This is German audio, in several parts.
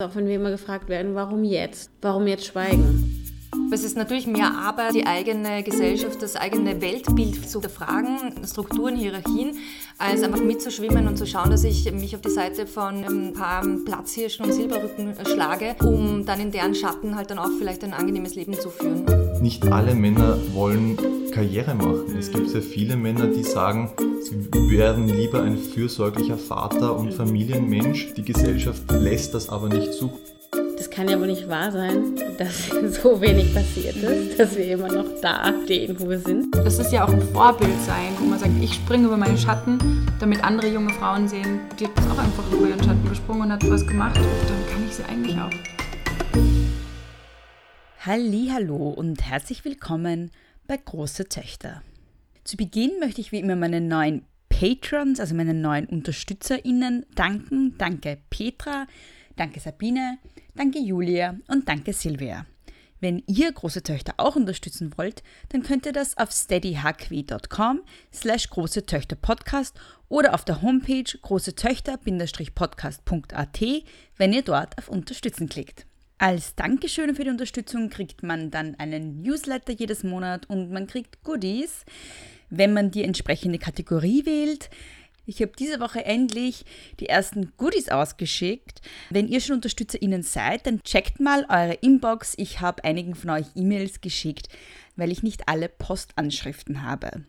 Auch wenn wir immer gefragt werden, warum jetzt? Warum jetzt schweigen? Es ist natürlich mehr Arbeit, die eigene Gesellschaft, das eigene Weltbild zu hinterfragen, Strukturen, Hierarchien, als einfach mitzuschwimmen und zu schauen, dass ich mich auf die Seite von ein paar Platzhirschen und Silberrücken schlage, um dann in deren Schatten halt dann auch vielleicht ein angenehmes Leben zu führen. Nicht alle Männer wollen Karriere machen. Es gibt sehr viele Männer, die sagen, sie werden lieber ein fürsorglicher Vater und Familienmensch. Die Gesellschaft lässt das aber nicht zu das kann ja wohl nicht wahr sein, dass so wenig passiert ist, dass wir immer noch da stehen, wo wir sind. Das ist ja auch ein Vorbild sein, wo man sagt, ich springe über meinen Schatten, damit andere junge Frauen sehen, die hat auch einfach über ihren Schatten gesprungen und hat was gemacht und dann kann ich sie eigentlich auch. Hallo und herzlich willkommen bei Große Töchter. Zu Beginn möchte ich wie immer meinen neuen Patrons, also meinen neuen UnterstützerInnen danken. Danke Petra, danke Sabine, Danke Julia und danke Silvia. Wenn ihr große Töchter auch unterstützen wollt, dann könnt ihr das auf steadyhq.com slash große Töchter Podcast oder auf der Homepage großetöchter-podcast.at, wenn ihr dort auf Unterstützen klickt. Als Dankeschön für die Unterstützung kriegt man dann einen Newsletter jedes Monat und man kriegt Goodies, wenn man die entsprechende Kategorie wählt. Ich habe diese Woche endlich die ersten Goodies ausgeschickt. Wenn ihr schon UnterstützerInnen seid, dann checkt mal eure Inbox. Ich habe einigen von euch E-Mails geschickt, weil ich nicht alle Postanschriften habe.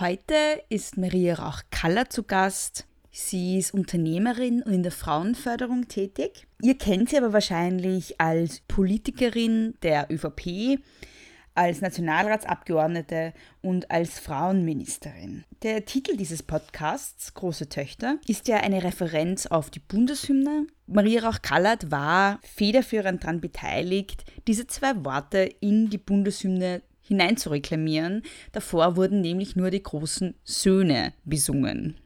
Heute ist Maria Rauch-Kaller zu Gast. Sie ist Unternehmerin und in der Frauenförderung tätig. Ihr kennt sie aber wahrscheinlich als Politikerin der ÖVP als Nationalratsabgeordnete und als Frauenministerin. Der Titel dieses Podcasts, Große Töchter, ist ja eine Referenz auf die Bundeshymne. Maria Rauch-Kallert war federführend daran beteiligt, diese zwei Worte in die Bundeshymne hineinzureklamieren. Davor wurden nämlich nur die großen Söhne besungen.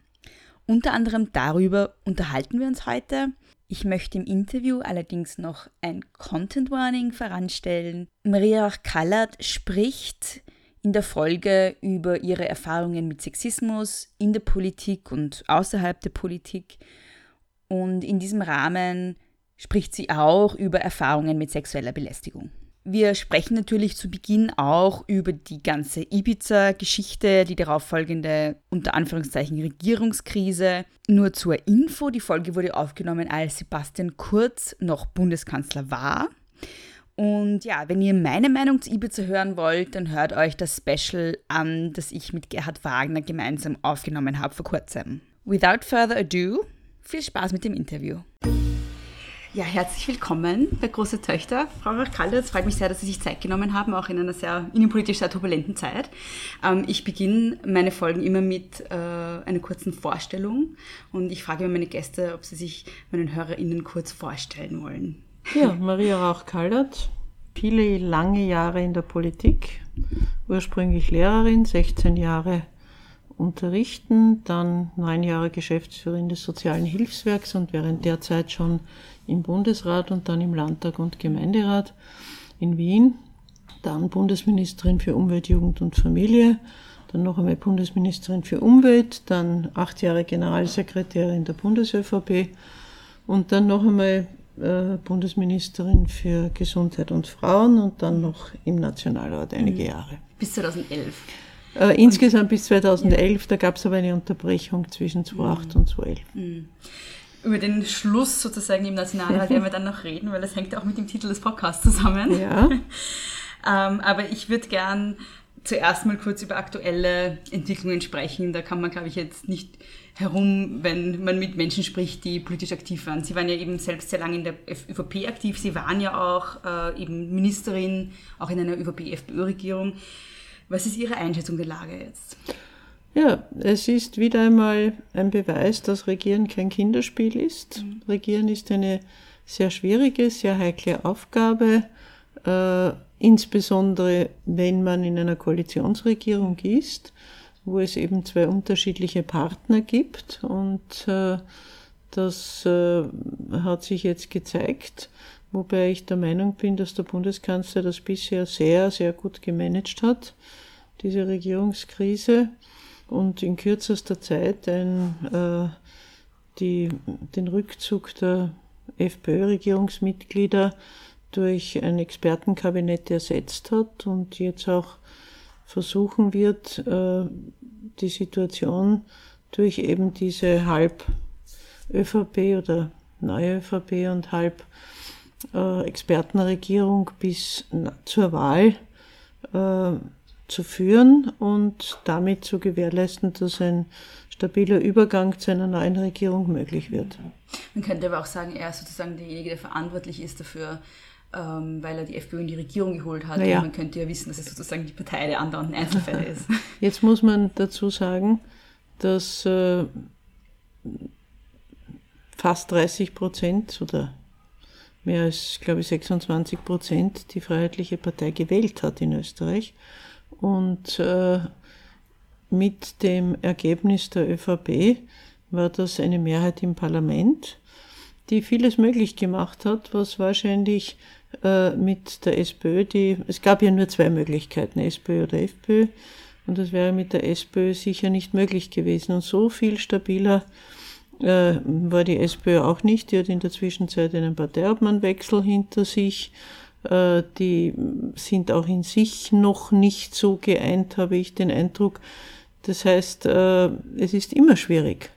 Unter anderem darüber unterhalten wir uns heute. Ich möchte im Interview allerdings noch ein Content Warning voranstellen. Maria Kallert spricht in der Folge über ihre Erfahrungen mit Sexismus in der Politik und außerhalb der Politik. Und in diesem Rahmen spricht sie auch über Erfahrungen mit sexueller Belästigung. Wir sprechen natürlich zu Beginn auch über die ganze Ibiza-Geschichte, die darauffolgende unter Anführungszeichen Regierungskrise. Nur zur Info, die Folge wurde aufgenommen, als Sebastian Kurz noch Bundeskanzler war. Und ja, wenn ihr meine Meinung zu Ibiza hören wollt, dann hört euch das Special an, das ich mit Gerhard Wagner gemeinsam aufgenommen habe vor kurzem. Without further ado, viel Spaß mit dem Interview. Ja, herzlich willkommen bei Große Töchter. Frau Rachkalde, es freut mich sehr, dass Sie sich Zeit genommen haben, auch in einer sehr innenpolitisch sehr turbulenten Zeit. Ähm, ich beginne meine Folgen immer mit äh, einer kurzen Vorstellung und ich frage immer meine Gäste, ob sie sich meinen HörerInnen kurz vorstellen wollen. Ja, Maria Rauch-Kallert, viele lange Jahre in der Politik, ursprünglich Lehrerin, 16 Jahre unterrichten, dann neun Jahre Geschäftsführerin des Sozialen Hilfswerks und während der Zeit schon im Bundesrat und dann im Landtag und Gemeinderat in Wien, dann Bundesministerin für Umwelt, Jugend und Familie, dann noch einmal Bundesministerin für Umwelt, dann acht Jahre Generalsekretärin der BundesÖVP und dann noch einmal äh, Bundesministerin für Gesundheit und Frauen und dann noch im Nationalrat einige mhm. Jahre. Bis 2011. Äh, insgesamt bis 2011, ja. da gab es aber eine Unterbrechung zwischen 2008 mhm. und 2011. Mhm über den Schluss sozusagen im Nationalrat werden wir dann noch reden, weil das hängt ja auch mit dem Titel des Podcasts zusammen. Ja. ähm, aber ich würde gern zuerst mal kurz über aktuelle Entwicklungen sprechen. Da kann man, glaube ich, jetzt nicht herum, wenn man mit Menschen spricht, die politisch aktiv waren. Sie waren ja eben selbst sehr lange in der ÖVP aktiv. Sie waren ja auch äh, eben Ministerin, auch in einer ÖVP-FPÖ-Regierung. Was ist Ihre Einschätzung der Lage jetzt? Ja, es ist wieder einmal ein Beweis, dass Regieren kein Kinderspiel ist. Mhm. Regieren ist eine sehr schwierige, sehr heikle Aufgabe, äh, insbesondere wenn man in einer Koalitionsregierung ist, wo es eben zwei unterschiedliche Partner gibt. Und äh, das äh, hat sich jetzt gezeigt, wobei ich der Meinung bin, dass der Bundeskanzler das bisher sehr, sehr gut gemanagt hat, diese Regierungskrise. Und in kürzester Zeit ein, äh, die, den Rückzug der FPÖ-Regierungsmitglieder durch ein Expertenkabinett ersetzt hat und jetzt auch versuchen wird, äh, die Situation durch eben diese halb ÖVP oder neue ÖVP und halb Expertenregierung bis zur Wahl äh, zu führen und damit zu gewährleisten, dass ein stabiler Übergang zu einer neuen Regierung möglich wird. Man könnte aber auch sagen, er ist sozusagen derjenige, der verantwortlich ist dafür, ähm, weil er die FPÖ in die Regierung geholt hat. Naja. Man könnte ja wissen, dass es sozusagen die Partei der anderen Einzelfälle ist. Jetzt muss man dazu sagen, dass äh, fast 30 Prozent oder mehr als, glaube ich, 26 Prozent die Freiheitliche Partei gewählt hat in Österreich. Und äh, mit dem Ergebnis der ÖVP war das eine Mehrheit im Parlament, die vieles möglich gemacht hat, was wahrscheinlich äh, mit der SPÖ, die, es gab ja nur zwei Möglichkeiten, SPÖ oder FPÖ, und das wäre mit der SPÖ sicher nicht möglich gewesen. Und so viel stabiler war die SPÖ auch nicht. Die hat in der Zwischenzeit einen Parteiobmannwechsel hinter sich. Äh, die sind auch in sich noch nicht so geeint, habe ich den Eindruck. Das heißt, äh, es ist immer schwierig.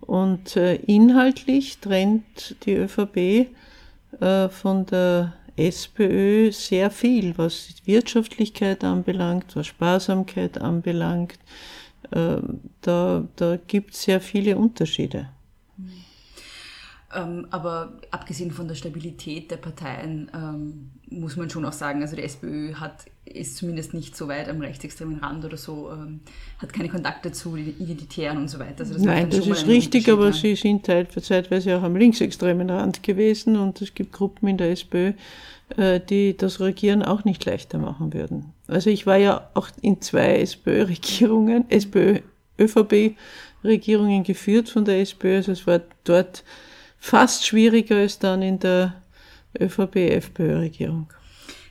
Und äh, inhaltlich trennt die ÖVP äh, von der SPÖ sehr viel, was Wirtschaftlichkeit anbelangt, was Sparsamkeit anbelangt. Ähm, da, da gibt es sehr viele Unterschiede. Ähm, aber abgesehen von der Stabilität der Parteien ähm, muss man schon auch sagen, also die SPÖ hat, ist zumindest nicht so weit am rechtsextremen Rand oder so, ähm, hat keine Kontakte zu Identitären und so weiter. Also das Nein, das ist richtig, aber ja. sie sind zeitweise auch am linksextremen Rand gewesen und es gibt Gruppen in der SPÖ, äh, die das Regieren auch nicht leichter machen würden. Also ich war ja auch in zwei SPÖ-Regierungen, SPÖ-ÖVP-Regierungen geführt von der SPÖ, also es war dort fast schwieriger als dann in der ÖVP-FPÖ-Regierung.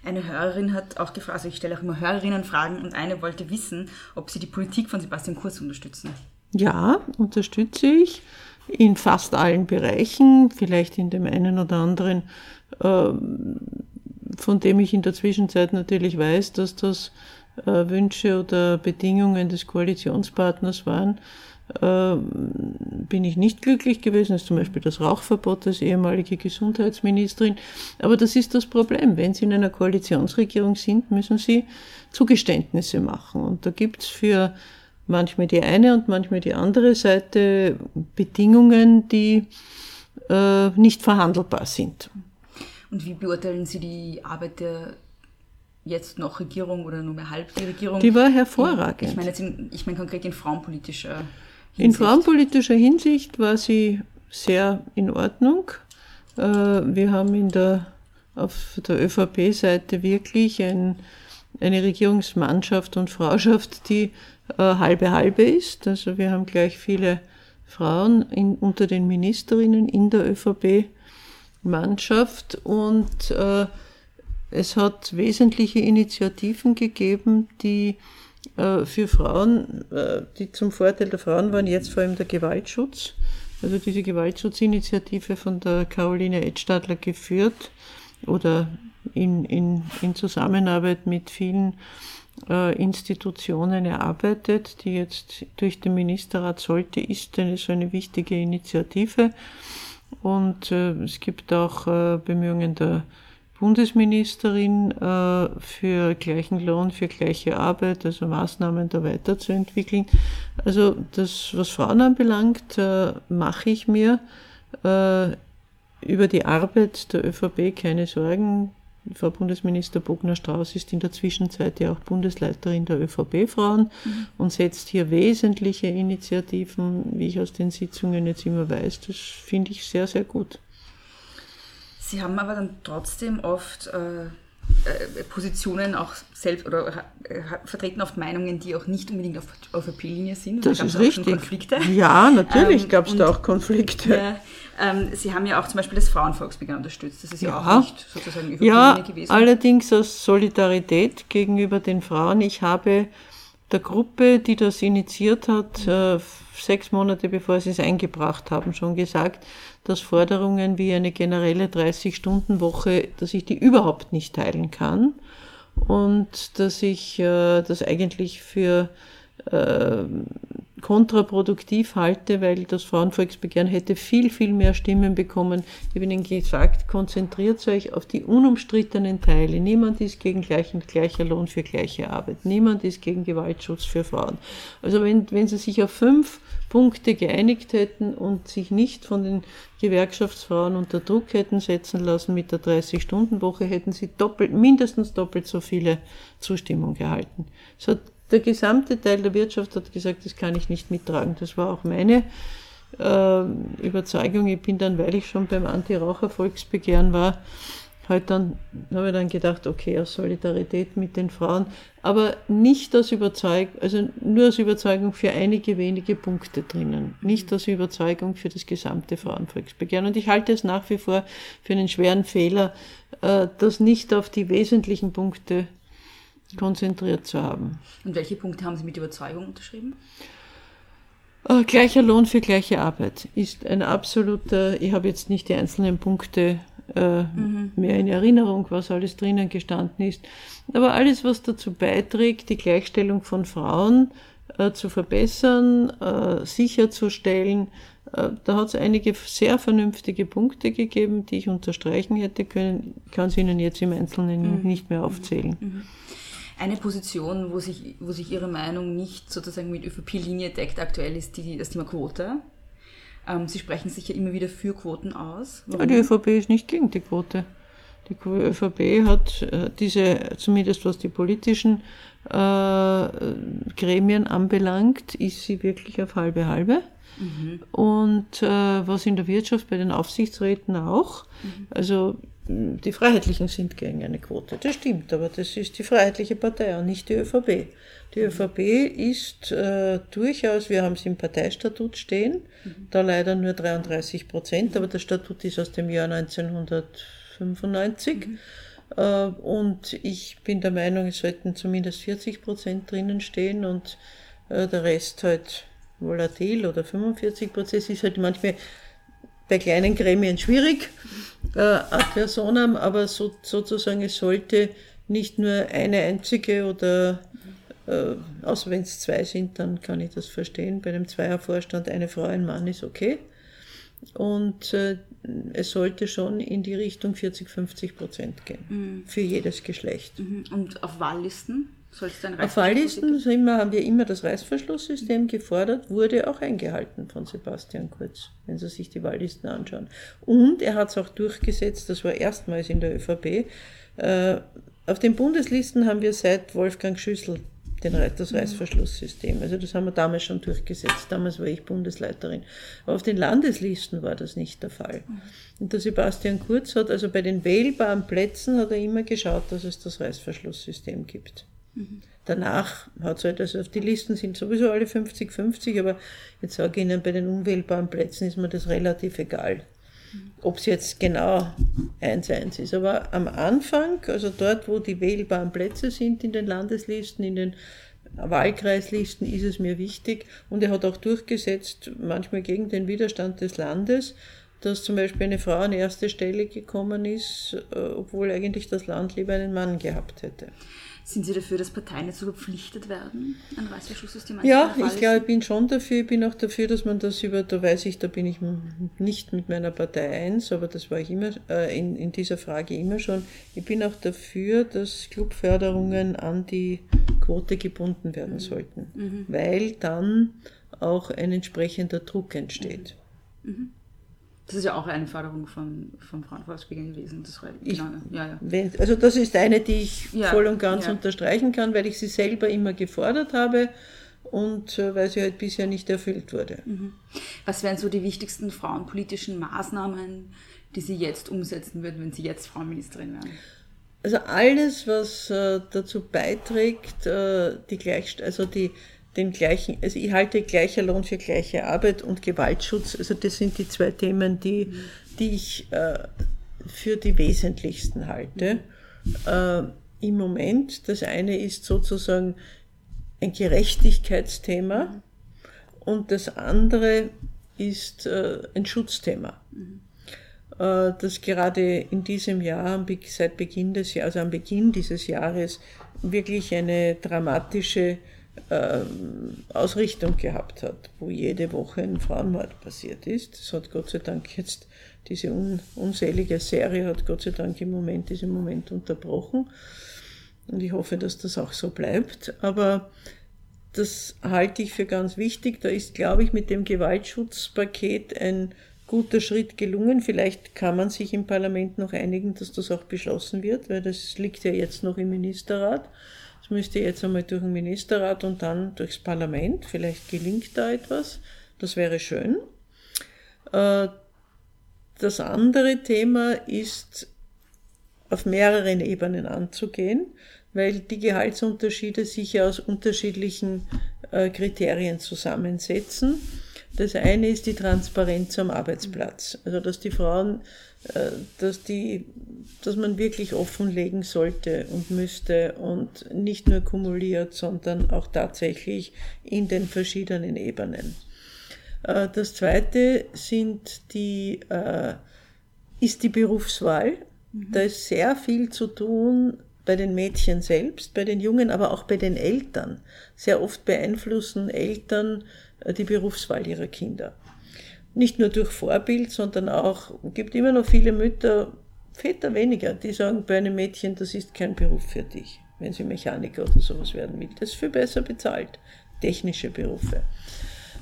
Eine Hörerin hat auch gefragt, also ich stelle auch immer Hörerinnen Fragen und eine wollte wissen, ob sie die Politik von Sebastian Kurz unterstützen. Ja, unterstütze ich in fast allen Bereichen, vielleicht in dem einen oder anderen, ähm, von dem ich in der Zwischenzeit natürlich weiß, dass das äh, Wünsche oder Bedingungen des Koalitionspartners waren äh, bin ich nicht glücklich gewesen, das ist zum Beispiel das Rauchverbot als ehemalige Gesundheitsministerin. Aber das ist das Problem. Wenn Sie in einer Koalitionsregierung sind, müssen Sie Zugeständnisse machen. Und da gibt es für manchmal die eine und manchmal die andere Seite Bedingungen, die äh, nicht verhandelbar sind. Und wie beurteilen Sie die Arbeit der jetzt noch Regierung oder nur mehr halb die Regierung? Die war hervorragend. Ich meine jetzt in, ich meine konkret in frauenpolitischer in frauenpolitischer Hinsicht war sie sehr in Ordnung. Äh, wir haben in der, auf der ÖVP-Seite wirklich ein, eine Regierungsmannschaft und Frauschaft, die äh, halbe halbe ist. Also wir haben gleich viele Frauen in, unter den Ministerinnen in der ÖVP-Mannschaft und äh, es hat wesentliche Initiativen gegeben, die äh, für Frauen, äh, die zum Vorteil der Frauen waren, jetzt vor allem der Gewaltschutz. Also diese Gewaltschutzinitiative von der Caroline Edstadler geführt oder in, in, in Zusammenarbeit mit vielen äh, Institutionen erarbeitet, die jetzt durch den Ministerrat sollte, ist eine so eine wichtige Initiative. Und äh, es gibt auch äh, Bemühungen der Bundesministerin äh, für gleichen Lohn, für gleiche Arbeit, also Maßnahmen da weiterzuentwickeln. Also das, was Frauen anbelangt, äh, mache ich mir äh, über die Arbeit der ÖVP keine Sorgen. Frau Bundesminister Bogner-Strauß ist in der Zwischenzeit ja auch Bundesleiterin der ÖVP-Frauen mhm. und setzt hier wesentliche Initiativen, wie ich aus den Sitzungen jetzt immer weiß. Das finde ich sehr, sehr gut. Sie haben aber dann trotzdem oft äh, Positionen auch selbst oder äh, vertreten oft Meinungen, die auch nicht unbedingt auf, auf der P-Linie sind. Das ist richtig. Konflikte. Ja, natürlich ähm, gab es da auch Konflikte. Ja, ähm, Sie haben ja auch zum Beispiel das Frauenvolksbegehren unterstützt. Das ist ja, ja auch nicht sozusagen über ja, P-Linie gewesen. Allerdings aus Solidarität gegenüber den Frauen. Ich habe der Gruppe, die das initiiert hat, äh, sechs Monate bevor sie es eingebracht haben, schon gesagt, dass Forderungen wie eine generelle 30-Stunden-Woche, dass ich die überhaupt nicht teilen kann und dass ich äh, das eigentlich für äh, kontraproduktiv halte, weil das Frauenvolksbegehren hätte viel, viel mehr Stimmen bekommen. Ich habe Ihnen gesagt, konzentriert euch auf die unumstrittenen Teile. Niemand ist gegen gleichen, gleicher Lohn für gleiche Arbeit. Niemand ist gegen Gewaltschutz für Frauen. Also wenn, wenn Sie sich auf fünf Punkte geeinigt hätten und sich nicht von den Gewerkschaftsfrauen unter Druck hätten setzen lassen mit der 30-Stunden-Woche, hätten sie doppelt, mindestens doppelt so viele Zustimmung gehalten. Es hat der gesamte Teil der Wirtschaft hat gesagt, das kann ich nicht mittragen. Das war auch meine äh, Überzeugung. Ich bin dann, weil ich schon beim Anti-Raucher-Volksbegehren war, halt dann, habe ich dann gedacht, okay, aus Solidarität mit den Frauen, aber nicht aus Überzeugung, also nur aus Überzeugung für einige wenige Punkte drinnen, nicht aus Überzeugung für das gesamte Frauenvolksbegehren. Und ich halte es nach wie vor für einen schweren Fehler, äh, das nicht auf die wesentlichen Punkte konzentriert zu haben. Und welche Punkte haben Sie mit Überzeugung unterschrieben? Äh, gleicher Lohn für gleiche Arbeit ist ein absoluter, ich habe jetzt nicht die einzelnen Punkte äh, mhm. mehr in Erinnerung, was alles drinnen gestanden ist, aber alles, was dazu beiträgt, die Gleichstellung von Frauen äh, zu verbessern, äh, sicherzustellen, äh, da hat es einige sehr vernünftige Punkte gegeben, die ich unterstreichen hätte können. Ich kann sie Ihnen jetzt im Einzelnen mhm. nicht mehr aufzählen. Mhm. Eine Position, wo sich, wo sich Ihre Meinung nicht sozusagen mit ÖVP-Linie deckt, aktuell ist die, das Thema Quote. Ähm, Sie sprechen sich ja immer wieder für Quoten aus. Ja, die ÖVP ist nicht gegen die Quote. Die ÖVP hat äh, diese, zumindest was die politischen äh, Gremien anbelangt, ist sie wirklich auf halbe halbe. Mhm. Und äh, was in der Wirtschaft bei den Aufsichtsräten auch. Mhm. Also die Freiheitlichen sind gegen eine Quote. Das stimmt, aber das ist die Freiheitliche Partei und nicht die ÖVP. Die ÖVP ist äh, durchaus, wir haben es im Parteistatut stehen, mhm. da leider nur 33 Prozent, aber der Statut ist aus dem Jahr 1995. Mhm. Äh, und ich bin der Meinung, es sollten zumindest 40 Prozent drinnen stehen und äh, der Rest halt volatil oder 45 Prozent. Es ist halt manchmal bei kleinen Gremien schwierig, äh, ad personam, aber so, sozusagen es sollte nicht nur eine einzige oder äh, außer wenn es zwei sind, dann kann ich das verstehen. Bei einem Zweiervorstand eine Frau, ein Mann ist okay. Und äh, es sollte schon in die Richtung 40, 50 Prozent gehen. Mhm. Für jedes Geschlecht. Mhm. Und auf Wahllisten? Auf Wahllisten immer, haben wir immer das Reißverschlusssystem gefordert, wurde auch eingehalten von Sebastian Kurz, wenn Sie sich die Wahllisten anschauen. Und er hat es auch durchgesetzt, das war erstmals in der ÖVP. Äh, auf den Bundeslisten haben wir seit Wolfgang Schüssel den, das Reißverschlusssystem. Also das haben wir damals schon durchgesetzt. Damals war ich Bundesleiterin. Aber auf den Landeslisten war das nicht der Fall. Und der Sebastian Kurz hat also bei den wählbaren Plätzen hat er immer geschaut, dass es das Reißverschlusssystem gibt. Danach hat es halt, also die Listen sind sowieso alle 50-50, aber jetzt sage ich Ihnen, bei den unwählbaren Plätzen ist mir das relativ egal. Ob es jetzt genau 1-1 ist. Aber am Anfang, also dort, wo die wählbaren Plätze sind in den Landeslisten, in den Wahlkreislisten, ist es mir wichtig. Und er hat auch durchgesetzt, manchmal gegen den Widerstand des Landes, dass zum Beispiel eine Frau an erste Stelle gekommen ist, äh, obwohl eigentlich das Land lieber einen Mann gehabt hätte. Sind Sie dafür, dass Parteien jetzt so verpflichtet werden, ein Reißverschlusssystem Ja, ich glaube, ich bin schon dafür. Ich bin auch dafür, dass man das über, da weiß ich, da bin ich nicht mit meiner Partei eins, aber das war ich immer äh, in, in dieser Frage immer schon. Ich bin auch dafür, dass Clubförderungen an die Quote gebunden werden mhm. sollten, mhm. weil dann auch ein entsprechender Druck entsteht. Mhm. Das ist ja auch eine Förderung von, vom Frauenvolksbegehren gewesen. Das war, ich, genau, ja, ja. Also das ist eine, die ich ja, voll und ganz ja. unterstreichen kann, weil ich sie selber immer gefordert habe und äh, weil sie halt bisher nicht erfüllt wurde. Mhm. Was wären so die wichtigsten frauenpolitischen Maßnahmen, die Sie jetzt umsetzen würden, wenn Sie jetzt Frauenministerin wären? Also alles, was äh, dazu beiträgt, äh, die Gleich, also die den gleichen, also ich halte gleicher Lohn für gleiche Arbeit und Gewaltschutz, also das sind die zwei Themen, die, die ich äh, für die wesentlichsten halte. Äh, Im Moment, das eine ist sozusagen ein Gerechtigkeitsthema und das andere ist äh, ein Schutzthema. Mhm. Das gerade in diesem Jahr, seit Beginn des Jahres, also am Beginn dieses Jahres, wirklich eine dramatische Ausrichtung gehabt hat, wo jede Woche ein Frauenmord passiert ist. Das hat Gott sei Dank jetzt, diese un unselige Serie hat Gott sei Dank im Moment, diesen Moment unterbrochen. Und ich hoffe, dass das auch so bleibt. Aber das halte ich für ganz wichtig. Da ist, glaube ich, mit dem Gewaltschutzpaket ein guter Schritt gelungen. Vielleicht kann man sich im Parlament noch einigen, dass das auch beschlossen wird, weil das liegt ja jetzt noch im Ministerrat. Müsste jetzt einmal durch den Ministerrat und dann durchs Parlament. Vielleicht gelingt da etwas. Das wäre schön. Äh, das andere Thema ist auf mehreren Ebenen anzugehen, weil die Gehaltsunterschiede sich ja aus unterschiedlichen äh, Kriterien zusammensetzen. Das eine ist die Transparenz am Arbeitsplatz. Also, dass die Frauen, dass die, dass man wirklich offenlegen sollte und müsste und nicht nur kumuliert, sondern auch tatsächlich in den verschiedenen Ebenen. Äh, das zweite sind die, äh, ist die Berufswahl. Mhm. Da ist sehr viel zu tun bei den Mädchen selbst, bei den Jungen, aber auch bei den Eltern. Sehr oft beeinflussen Eltern äh, die Berufswahl ihrer Kinder. Nicht nur durch Vorbild, sondern auch, es gibt immer noch viele Mütter, Väter weniger, die sagen bei einem Mädchen, das ist kein Beruf für dich, wenn sie Mechaniker oder sowas werden will. Das ist viel besser bezahlt, technische Berufe.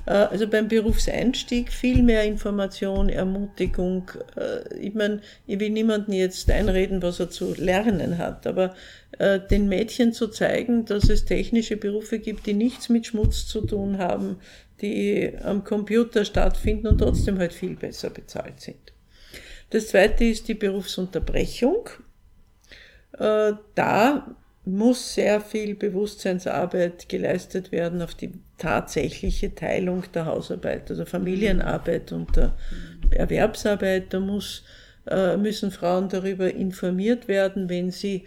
Äh, also beim Berufseinstieg viel mehr Information, Ermutigung. Äh, ich meine, ich will niemanden jetzt einreden, was er zu lernen hat, aber äh, den Mädchen zu zeigen, dass es technische Berufe gibt, die nichts mit Schmutz zu tun haben, die am Computer stattfinden und trotzdem halt viel besser bezahlt sind. Das zweite ist die Berufsunterbrechung. Da muss sehr viel Bewusstseinsarbeit geleistet werden auf die tatsächliche Teilung der Hausarbeit, also Familienarbeit und der Erwerbsarbeit. Da muss, äh, müssen Frauen darüber informiert werden, wenn sie,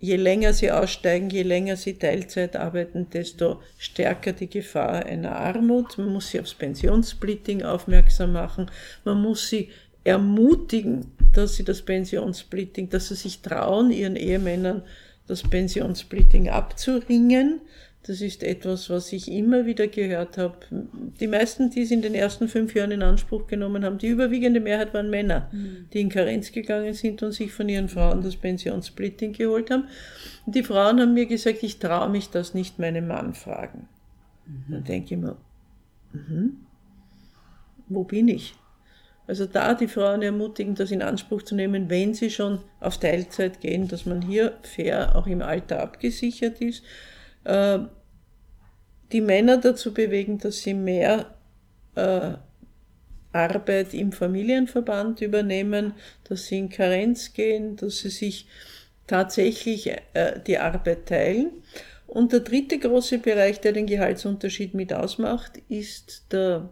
je länger sie aussteigen, je länger sie Teilzeit arbeiten, desto stärker die Gefahr einer Armut. Man muss sie aufs Pensionssplitting aufmerksam machen. Man muss sie ermutigen, dass sie das Pensionssplitting, dass sie sich trauen, ihren Ehemännern das Pensionssplitting abzuringen. Das ist etwas, was ich immer wieder gehört habe. Die meisten, die es in den ersten fünf Jahren in Anspruch genommen haben, die überwiegende Mehrheit waren Männer, mhm. die in Karenz gegangen sind und sich von ihren Frauen das Pensionssplitting geholt haben. Und die Frauen haben mir gesagt, ich traue mich das nicht meinem Mann fragen. Mhm. Dann denke ich mir, mhm, wo bin ich? Also da die Frauen ermutigen, das in Anspruch zu nehmen, wenn sie schon auf Teilzeit gehen, dass man hier fair auch im Alter abgesichert ist. Äh, die Männer dazu bewegen, dass sie mehr äh, Arbeit im Familienverband übernehmen, dass sie in Karenz gehen, dass sie sich tatsächlich äh, die Arbeit teilen. Und der dritte große Bereich, der den Gehaltsunterschied mit ausmacht, ist der,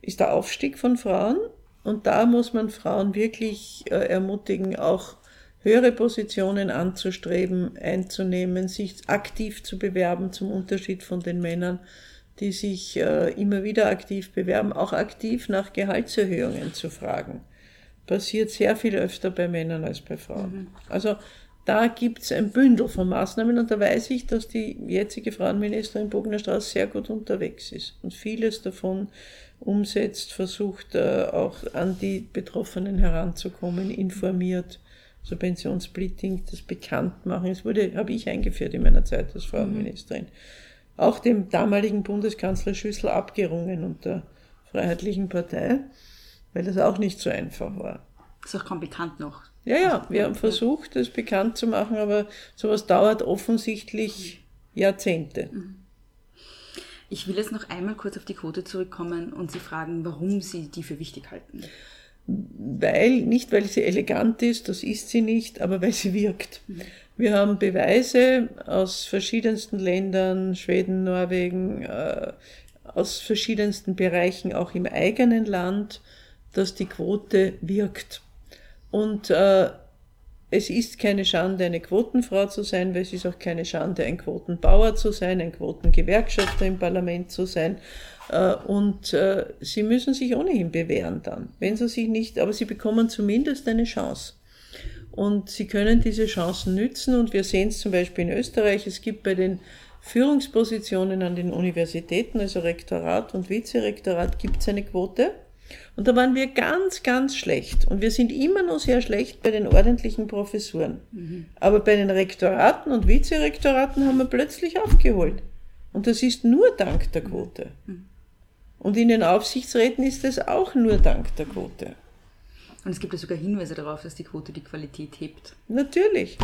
ist der Aufstieg von Frauen. Und da muss man Frauen wirklich äh, ermutigen, auch höhere Positionen anzustreben, einzunehmen, sich aktiv zu bewerben, zum Unterschied von den Männern, die sich äh, immer wieder aktiv bewerben, auch aktiv nach Gehaltserhöhungen zu fragen. Passiert sehr viel öfter bei Männern als bei Frauen. Mhm. Also da gibt's ein Bündel von Maßnahmen und da weiß ich, dass die jetzige Frauenministerin Bogner Strauß sehr gut unterwegs ist und vieles davon umsetzt, versucht äh, auch an die Betroffenen heranzukommen, informiert, so Pensionssplitting, das Bekanntmachen. Das wurde, habe ich eingeführt in meiner Zeit als Frauenministerin. Mhm. Auch dem damaligen Bundeskanzler Schüssel abgerungen und der Freiheitlichen Partei, weil das auch nicht so einfach war. Das ist auch kaum bekannt noch. Ja, ja, wir haben versucht, das bekannt zu machen, aber sowas dauert offensichtlich Jahrzehnte. Mhm. Ich will jetzt noch einmal kurz auf die Quote zurückkommen und Sie fragen, warum Sie die für wichtig halten. Weil, nicht weil sie elegant ist, das ist sie nicht, aber weil sie wirkt. Mhm. Wir haben Beweise aus verschiedensten Ländern, Schweden, Norwegen, äh, aus verschiedensten Bereichen, auch im eigenen Land, dass die Quote wirkt. Und äh, es ist keine Schande, eine Quotenfrau zu sein, weil es ist auch keine Schande, ein Quotenbauer zu sein, ein Quotengewerkschafter im Parlament zu sein. Äh, und äh, sie müssen sich ohnehin bewähren dann. Wenn sie sich nicht, aber sie bekommen zumindest eine Chance. Und sie können diese Chancen nützen. Und wir sehen es zum Beispiel in Österreich. Es gibt bei den Führungspositionen an den Universitäten, also Rektorat und Vizerektorat, gibt es eine Quote. Und da waren wir ganz, ganz schlecht. Und wir sind immer noch sehr schlecht bei den ordentlichen Professuren. Mhm. Aber bei den Rektoraten und Vizerektoraten haben wir plötzlich aufgeholt. Und das ist nur dank der Quote. Mhm. Und in den Aufsichtsräten ist es auch nur dank der Quote. Und es gibt ja sogar Hinweise darauf, dass die Quote die Qualität hebt. Natürlich,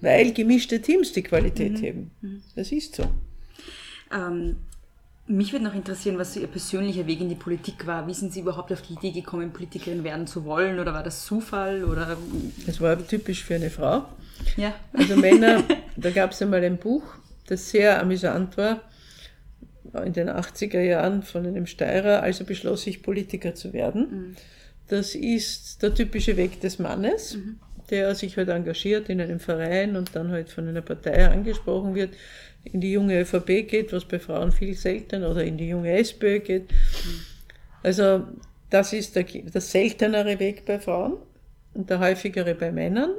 weil gemischte Teams die Qualität mhm. heben. Mhm. Das ist so. Ähm, mich würde noch interessieren, was so Ihr persönlicher Weg in die Politik war. Wie sind Sie überhaupt auf die Idee gekommen, Politikerin werden zu wollen? Oder war das Zufall? Oder? Das war typisch für eine Frau. Ja. Also Männer, da gab es einmal ein Buch, das sehr amüsant war in den 80er Jahren von einem Steirer, also beschloss ich, Politiker zu werden. Mhm. Das ist der typische Weg des Mannes, mhm. der sich halt engagiert in einem Verein und dann halt von einer Partei angesprochen wird, in die junge ÖVP geht, was bei Frauen viel seltener, oder in die junge SPÖ geht. Also das ist der, der seltenere Weg bei Frauen und der häufigere bei Männern.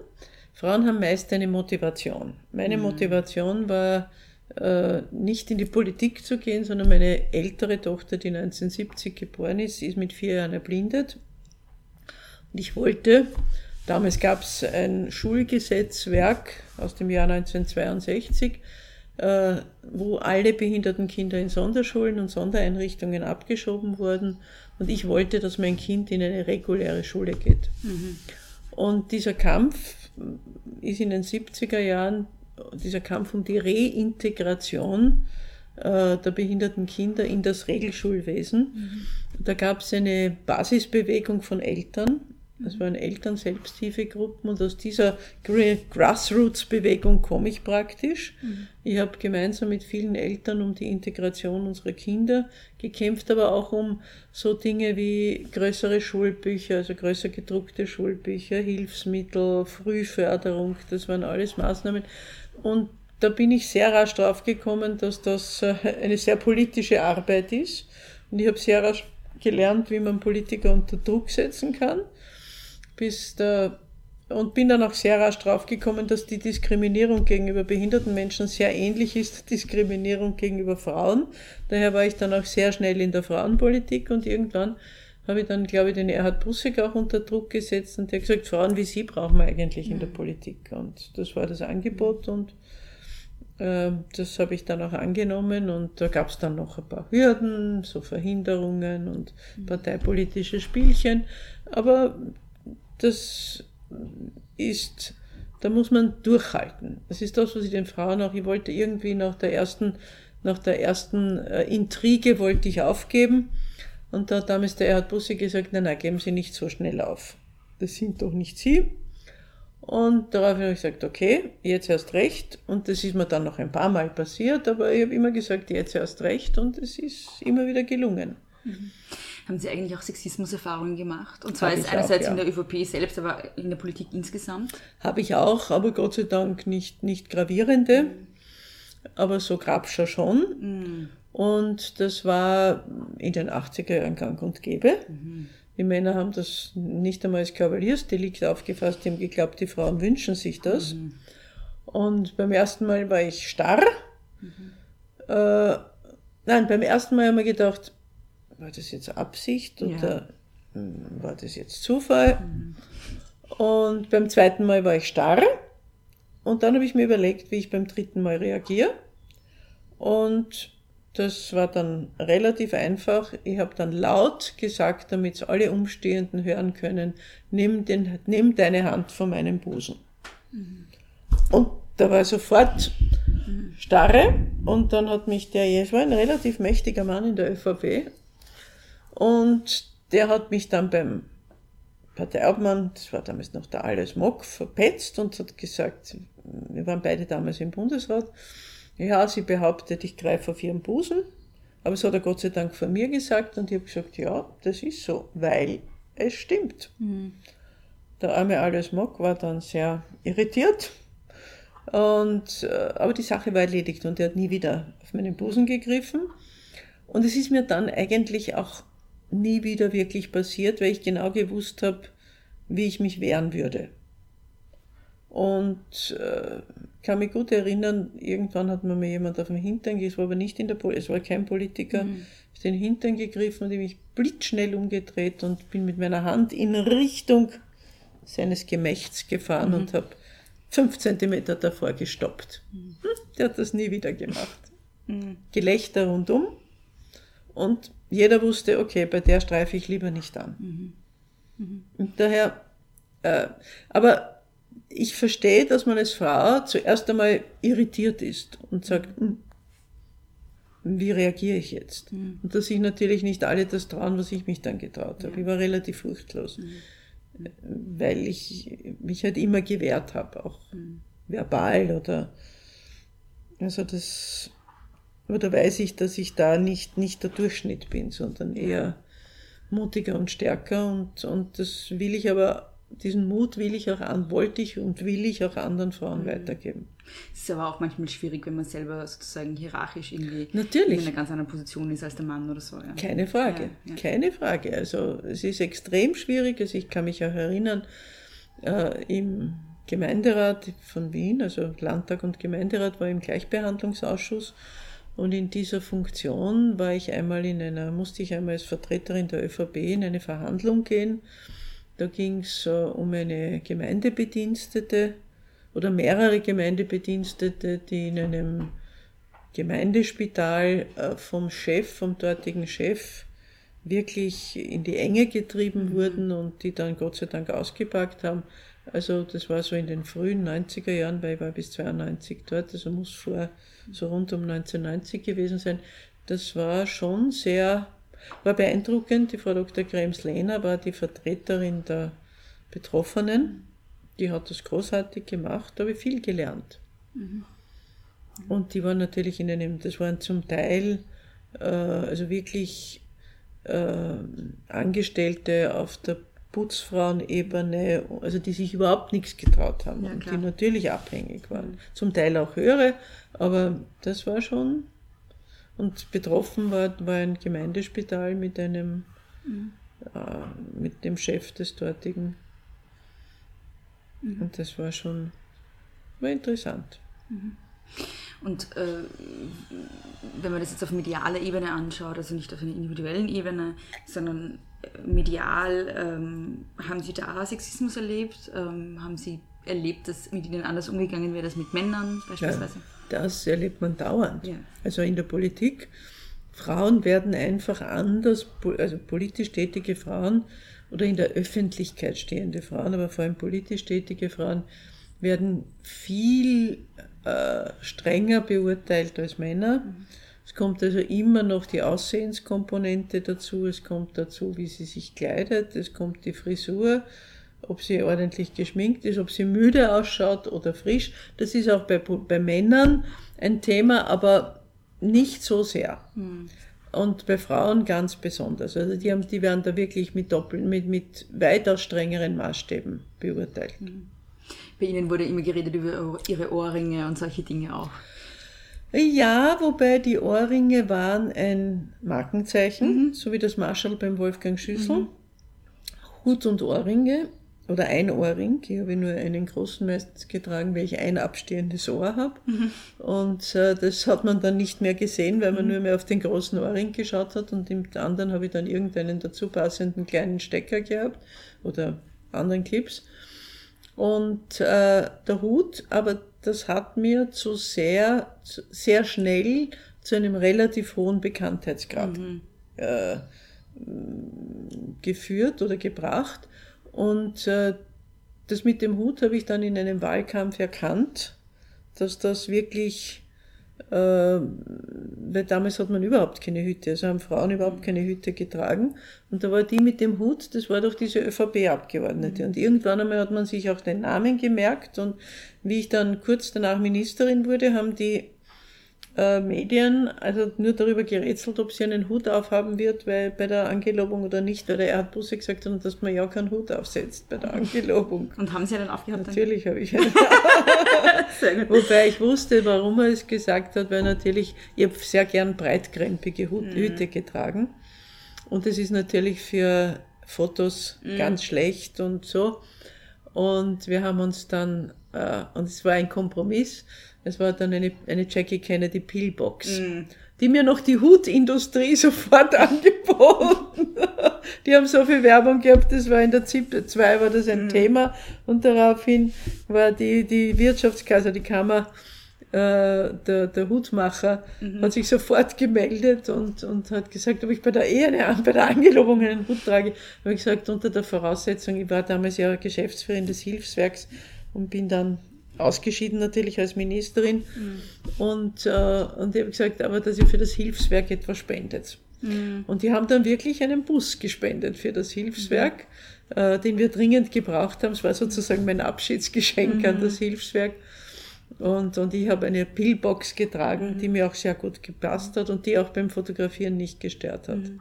Frauen haben meist eine Motivation. Meine mhm. Motivation war, äh, nicht in die Politik zu gehen, sondern meine ältere Tochter, die 1970 geboren ist, ist mit vier Jahren erblindet. Und ich wollte, damals gab es ein Schulgesetzwerk aus dem Jahr 1962, äh, wo alle behinderten Kinder in Sonderschulen und Sondereinrichtungen abgeschoben wurden. Und ich wollte, dass mein Kind in eine reguläre Schule geht. Mhm. Und dieser Kampf ist in den 70er Jahren dieser Kampf um die Reintegration äh, der behinderten Kinder in das Regelschulwesen. Mhm. Da gab es eine Basisbewegung von Eltern. Das waren Eltern-Selbsthilfegruppen und aus dieser Grassroots-Bewegung komme ich praktisch. Mhm. Ich habe gemeinsam mit vielen Eltern um die Integration unserer Kinder gekämpft, aber auch um so Dinge wie größere Schulbücher, also größer gedruckte Schulbücher, Hilfsmittel, Frühförderung. Das waren alles Maßnahmen, und da bin ich sehr rasch drauf gekommen, dass das äh, eine sehr politische Arbeit ist. Und ich habe sehr rasch gelernt, wie man Politiker unter Druck setzen kann. Bis der, und bin dann auch sehr rasch drauf gekommen, dass die Diskriminierung gegenüber behinderten Menschen sehr ähnlich ist der Diskriminierung gegenüber Frauen. Daher war ich dann auch sehr schnell in der Frauenpolitik und irgendwann habe ich dann, glaube ich, den Erhard Bussig auch unter Druck gesetzt und der hat gesagt, Frauen wie Sie brauchen wir eigentlich in der mhm. Politik. Und das war das Angebot und äh, das habe ich dann auch angenommen und da gab es dann noch ein paar Hürden, so Verhinderungen und mhm. parteipolitische Spielchen. Aber das ist, da muss man durchhalten. Das ist das, was ich den Frauen auch, ich wollte irgendwie nach der ersten, nach der ersten äh, Intrige wollte ich aufgeben und da hat damals der Erhard Bussi gesagt, nein, nein, geben Sie nicht so schnell auf. Das sind doch nicht Sie. Und daraufhin habe ich gesagt, okay, jetzt erst recht. Und das ist mir dann noch ein paar Mal passiert, aber ich habe immer gesagt, jetzt erst recht und es ist immer wieder gelungen. Mhm. Haben Sie eigentlich auch Sexismuserfahrungen gemacht? Und zwar ist einerseits auch, ja. in der ÖVP selbst, aber in der Politik insgesamt? Habe ich auch, aber Gott sei Dank nicht, nicht gravierende, mhm. aber so Grabscher schon. Mhm. Und das war in den 80er Jahren gang und gäbe. Mhm. Die Männer haben das nicht einmal als Kavaliersdelikt aufgefasst, die haben geglaubt, die Frauen wünschen sich das. Mhm. Und beim ersten Mal war ich starr. Mhm. Äh, nein, beim ersten Mal haben wir gedacht, war das jetzt Absicht oder ja. Hm, war das jetzt Zufall? Mhm. Und beim zweiten Mal war ich starr. Und dann habe ich mir überlegt, wie ich beim dritten Mal reagiere. Und das war dann relativ einfach. Ich habe dann laut gesagt, damit es alle Umstehenden hören können, nimm, den, nimm deine Hand von meinem Busen. Mhm. Und da war sofort Starre und dann hat mich der, es war ein relativ mächtiger Mann in der ÖVP und der hat mich dann beim Parteiobmann, das war damals noch der Alles Mock, verpetzt und hat gesagt, wir waren beide damals im Bundesrat, ja, sie behauptet, ich greife auf ihren Busen. Aber das hat er Gott sei Dank von mir gesagt und ich habe gesagt, ja, das ist so, weil es stimmt. Mhm. Der arme Alles Mock war dann sehr irritiert. Und, äh, aber die Sache war erledigt und er hat nie wieder auf meinen Busen gegriffen. Und es ist mir dann eigentlich auch nie wieder wirklich passiert, weil ich genau gewusst habe, wie ich mich wehren würde. Und äh, kann mich gut erinnern, irgendwann hat mir mal jemand auf den Hintern, es war aber nicht in der Politik, es war kein Politiker, mhm. den Hintern gegriffen und ich mich blitzschnell umgedreht und bin mit meiner Hand in Richtung seines Gemächts gefahren mhm. und habe fünf Zentimeter davor gestoppt. Mhm. Der hat das nie wieder gemacht. Mhm. Gelächter rundum und jeder wusste, okay, bei der streife ich lieber nicht an. Mhm. Mhm. Und daher, äh, aber ich verstehe, dass man als Frau zuerst einmal irritiert ist und sagt, hm, wie reagiere ich jetzt? Mhm. Und dass sich natürlich nicht alle das trauen, was ich mich dann getraut habe. Ja. Ich war relativ furchtlos, mhm. weil ich mich halt immer gewehrt habe, auch mhm. verbal oder also das, aber da weiß ich, dass ich da nicht, nicht der Durchschnitt bin, sondern eher mutiger und stärker und, und das will ich aber diesen Mut will ich auch an, wollte ich und will ich auch anderen Frauen mhm. weitergeben. Es ist aber auch manchmal schwierig, wenn man selber sozusagen hierarchisch irgendwie Natürlich. in einer ganz anderen Position ist als der Mann oder so. Ja. Keine Frage, ja, ja. keine Frage. Also es ist extrem schwierig. Also ich kann mich auch erinnern, äh, im Gemeinderat von Wien, also Landtag und Gemeinderat war im Gleichbehandlungsausschuss und in dieser Funktion war ich einmal in einer, musste ich einmal als Vertreterin der ÖVP in eine Verhandlung gehen da ging es uh, um eine Gemeindebedienstete oder mehrere Gemeindebedienstete, die in einem Gemeindespital uh, vom Chef, vom dortigen Chef, wirklich in die Enge getrieben mhm. wurden und die dann Gott sei Dank ausgepackt haben. Also das war so in den frühen 90er Jahren, weil ich war bis 92 dort, also muss vor so rund um 1990 gewesen sein. Das war schon sehr war beeindruckend. Die Frau Dr. Krems-Lehner war die Vertreterin der Betroffenen. Die hat das großartig gemacht, da habe ich viel gelernt. Mhm. Und die waren natürlich in einem, das waren zum Teil äh, also wirklich äh, Angestellte auf der Putzfrauenebene, also die sich überhaupt nichts getraut haben ja, und die natürlich abhängig waren. Mhm. Zum Teil auch höhere, aber das war schon und betroffen war, war ein Gemeindespital mit einem, mhm. äh, mit dem Chef des dortigen. Mhm. Und das war schon, war interessant. Mhm. Und äh, wenn man das jetzt auf medialer Ebene anschaut, also nicht auf einer individuellen Ebene, sondern äh, medial, ähm, haben Sie da Sexismus erlebt? Ähm, haben Sie erlebt, dass mit Ihnen anders umgegangen wird als mit Männern beispielsweise? Ja das erlebt man dauernd. Ja. Also in der Politik, Frauen werden einfach anders, also politisch tätige Frauen oder in der Öffentlichkeit stehende Frauen, aber vor allem politisch tätige Frauen werden viel äh, strenger beurteilt als Männer. Mhm. Es kommt also immer noch die Aussehenskomponente dazu, es kommt dazu, wie sie sich kleidet, es kommt die Frisur, ob sie ordentlich geschminkt ist, ob sie müde ausschaut oder frisch. Das ist auch bei, bei Männern ein Thema, aber nicht so sehr. Hm. Und bei Frauen ganz besonders. Also die, haben, die werden da wirklich mit, doppeln, mit, mit weitaus strengeren Maßstäben beurteilt. Hm. Bei Ihnen wurde immer geredet über Ihre Ohrringe und solche Dinge auch. Ja, wobei die Ohrringe waren ein Markenzeichen, mhm. so wie das Marschall beim Wolfgang Schüssel. Mhm. Hut und Ohrringe oder ein Ohrring. Ich habe nur einen großen meistens getragen, weil ich ein abstehendes Ohr habe. Mhm. Und äh, das hat man dann nicht mehr gesehen, weil man mhm. nur mehr auf den großen Ohrring geschaut hat. Und im anderen habe ich dann irgendeinen dazu passenden kleinen Stecker gehabt oder anderen Clips. Und äh, der Hut, aber das hat mir zu sehr, sehr schnell zu einem relativ hohen Bekanntheitsgrad mhm. äh, geführt oder gebracht. Und äh, das mit dem Hut habe ich dann in einem Wahlkampf erkannt, dass das wirklich, weil damals hat man überhaupt keine Hüte, also haben Frauen überhaupt keine Hüte getragen. Und da war die mit dem Hut, das war doch diese ÖVP-Abgeordnete. Und irgendwann einmal hat man sich auch den Namen gemerkt. Und wie ich dann kurz danach Ministerin wurde, haben die äh, Medien also nur darüber gerätselt, ob sie einen Hut aufhaben wird, weil bei der Angelobung oder nicht, weil er hat Busse gesagt, hat, dass man ja keinen Hut aufsetzt bei der Angelobung. Und haben Sie einen aufgehabt? Natürlich habe ich einen. Wobei ich wusste, warum er es gesagt hat, weil natürlich, ich habe sehr gern breitkrempige Hut, Hüte getragen. Und das ist natürlich für Fotos ganz schlecht und so. Und wir haben uns dann, äh, und es war ein Kompromiss, es war dann eine, eine Jackie Kennedy Pillbox, die mir noch die Hutindustrie sofort angeboten. die haben so viel Werbung gehabt, das war in der ZIP 2 war das ein Thema. Und daraufhin war die, die Wirtschaftskasse, die Kammer, äh, der, der Hutmacher hat sich sofort gemeldet und, und hat gesagt, ob ich bei der Ehe, eine, bei der Angelobung einen Hut trage. Habe ich gesagt, unter der Voraussetzung, ich war damals ja Geschäftsführerin des Hilfswerks und bin dann ausgeschieden natürlich als Ministerin. Und, äh, und ich habe gesagt, aber dass ihr für das Hilfswerk etwas spendet. Und die haben dann wirklich einen Bus gespendet für das Hilfswerk, äh, den wir dringend gebraucht haben. Es war sozusagen mein Abschiedsgeschenk an das Hilfswerk. Und, und ich habe eine Pillbox getragen, die mir auch sehr gut gepasst hat und die auch beim Fotografieren nicht gestört hat.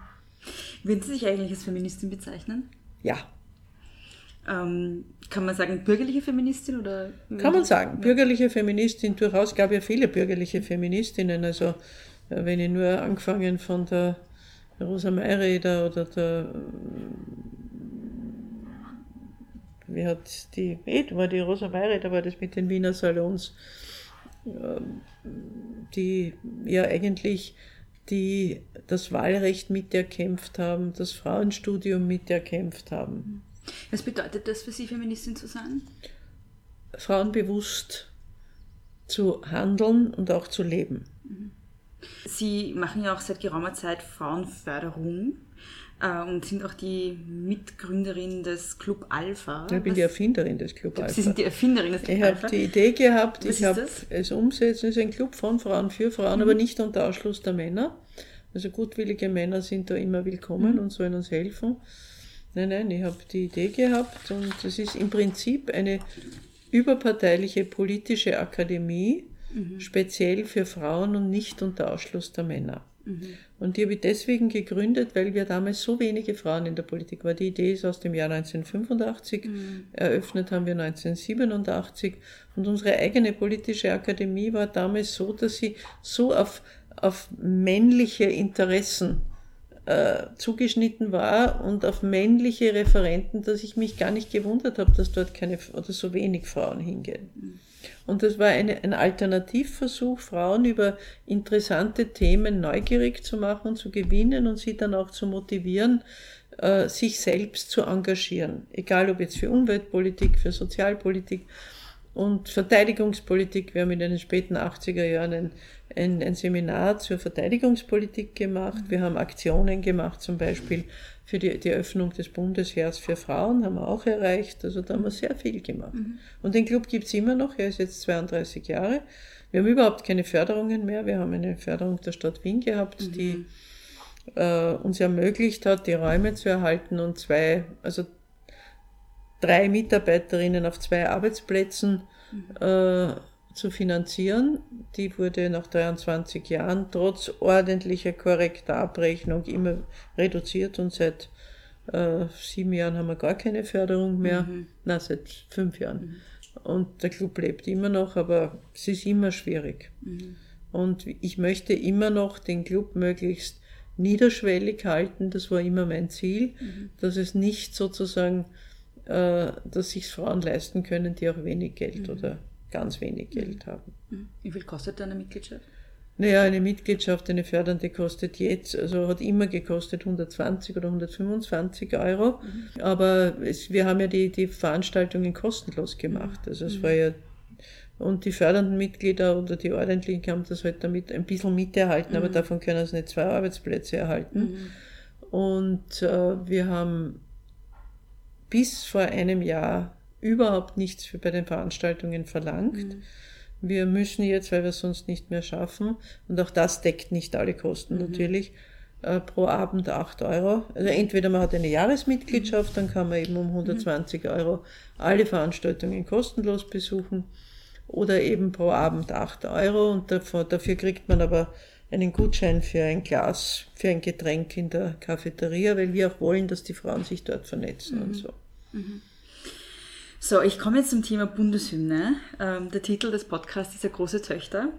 Würden Sie sich eigentlich als Feministin bezeichnen? Ja, Ähm, kann man sagen, bürgerliche Feministin oder? kann man sagen. Bürgerliche Feministin, durchaus gab ja viele bürgerliche Feministinnen. Also äh, wenn ich nur angefangen von der Rosa Mayreder oder der wie hat die, eh, war die Rosa Mayreder, war das mit den Wiener Salons, ähm, die ja eigentlich die das Wahlrecht miterkämpft haben, das Frauenstudium miterkämpft haben. Was bedeutet das für Sie, Feministin zu sein? frauenbewusst zu handeln und auch zu leben. Sie machen ja auch seit geraumer Zeit Frauenförderung äh, und sind auch die Mitgründerin des Club Alpha. Ich bin die Erfinderin des Club Sie Alpha. sind die Erfinderin des Club Ich Alpha. habe die Idee gehabt, Was ich habe? Mhm. es umsetzen. Es ist ein Club von Frauen für Frauen, aber nicht unter Ausschluss der Männer. Also gutwillige Männer sind da immer willkommen Mhm. und sollen uns helfen. Nein, nein, ich habe die Idee gehabt und es ist im Prinzip eine überparteiliche politische Akademie, Mhm. speziell für Frauen und nicht unter Ausschluss der Männer. Mhm. Und die habe ich deswegen gegründet, weil wir damals so wenige Frauen in der Politik waren. Die Idee ist aus dem Jahr 1985, eröffnet haben wir 1987 und unsere eigene politische Akademie war damals so, dass sie so auf, auf männliche Interessen äh, zugeschnitten war und auf männliche Referenten, dass ich mich gar nicht gewundert habe, dass dort keine oder so wenig Frauen hingehen. Und das war eine, ein Alternativversuch, Frauen über interessante Themen neugierig zu machen, zu gewinnen und sie dann auch zu motivieren, äh, sich selbst zu engagieren. Egal ob jetzt für Umweltpolitik, für Sozialpolitik und Verteidigungspolitik. Wir haben in den späten 80er Jahren ein, ein, ein Seminar zur Verteidigungspolitik gemacht. Wir haben Aktionen gemacht, zum Beispiel für die, die Öffnung des Bundesheers für Frauen, haben wir auch erreicht. Also da haben wir sehr viel gemacht. Und den Club gibt's immer noch, er ist jetzt 32 Jahre. Wir haben überhaupt keine Förderungen mehr. Wir haben eine Förderung der Stadt Wien gehabt, die äh, uns ermöglicht hat, die Räume zu erhalten und zwei, also drei Mitarbeiterinnen auf zwei Arbeitsplätzen äh, zu finanzieren. Die wurde nach 23 Jahren trotz ordentlicher korrekter Abrechnung immer reduziert und seit äh, sieben Jahren haben wir gar keine Förderung mehr. Na, seit fünf Jahren. Und der Club lebt immer noch, aber es ist immer schwierig. Und ich möchte immer noch den Club möglichst niederschwellig halten. Das war immer mein Ziel, dass es nicht sozusagen, äh, dass sich Frauen leisten können, die auch wenig Geld oder ganz wenig Geld haben. Wie viel kostet eine Mitgliedschaft? Naja, eine Mitgliedschaft, eine fördernde kostet jetzt, also hat immer gekostet 120 oder 125 Euro. Aber es, wir haben ja die, die Veranstaltungen kostenlos gemacht. Also es war ja, und die fördernden Mitglieder oder die ordentlichen haben das halt damit ein bisschen miterhalten, aber davon können sie nicht zwei Arbeitsplätze erhalten. Und äh, wir haben bis vor einem Jahr überhaupt nichts für bei den Veranstaltungen verlangt. Wir müssen jetzt, weil wir es sonst nicht mehr schaffen, und auch das deckt nicht alle Kosten natürlich, äh, pro Abend 8 Euro. Also entweder man hat eine Jahresmitgliedschaft, dann kann man eben um 120 Euro alle Veranstaltungen kostenlos besuchen. oder eben pro Abend 8 Euro und dafür, dafür kriegt man aber einen Gutschein für ein Glas, für ein Getränk in der Cafeteria, weil wir auch wollen, dass die Frauen sich dort vernetzen und so. So, ich komme jetzt zum Thema Bundeshymne. Ähm, der Titel des Podcasts ist ja Große Töchter.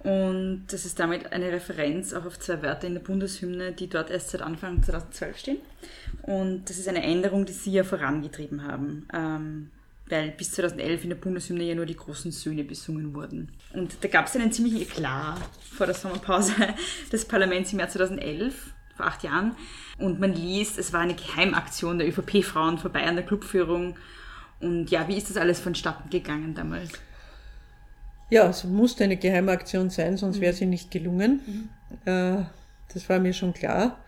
Und das ist damit eine Referenz auch auf zwei Wörter in der Bundeshymne, die dort erst seit Anfang 2012 stehen. Und das ist eine Änderung, die Sie ja vorangetrieben haben. Ähm, weil bis 2011 in der Bundeshymne ja nur die großen Söhne besungen wurden. Und da gab es einen ziemlichen Eklat vor der Sommerpause des Parlaments im Jahr 2011, vor acht Jahren. Und man liest, es war eine Geheimaktion der ÖVP-Frauen vorbei an der Clubführung. Und ja, wie ist das alles vonstatten gegangen damals? Ja, es musste eine Geheimaktion sein, sonst wäre sie nicht gelungen. Äh, Das war mir schon klar.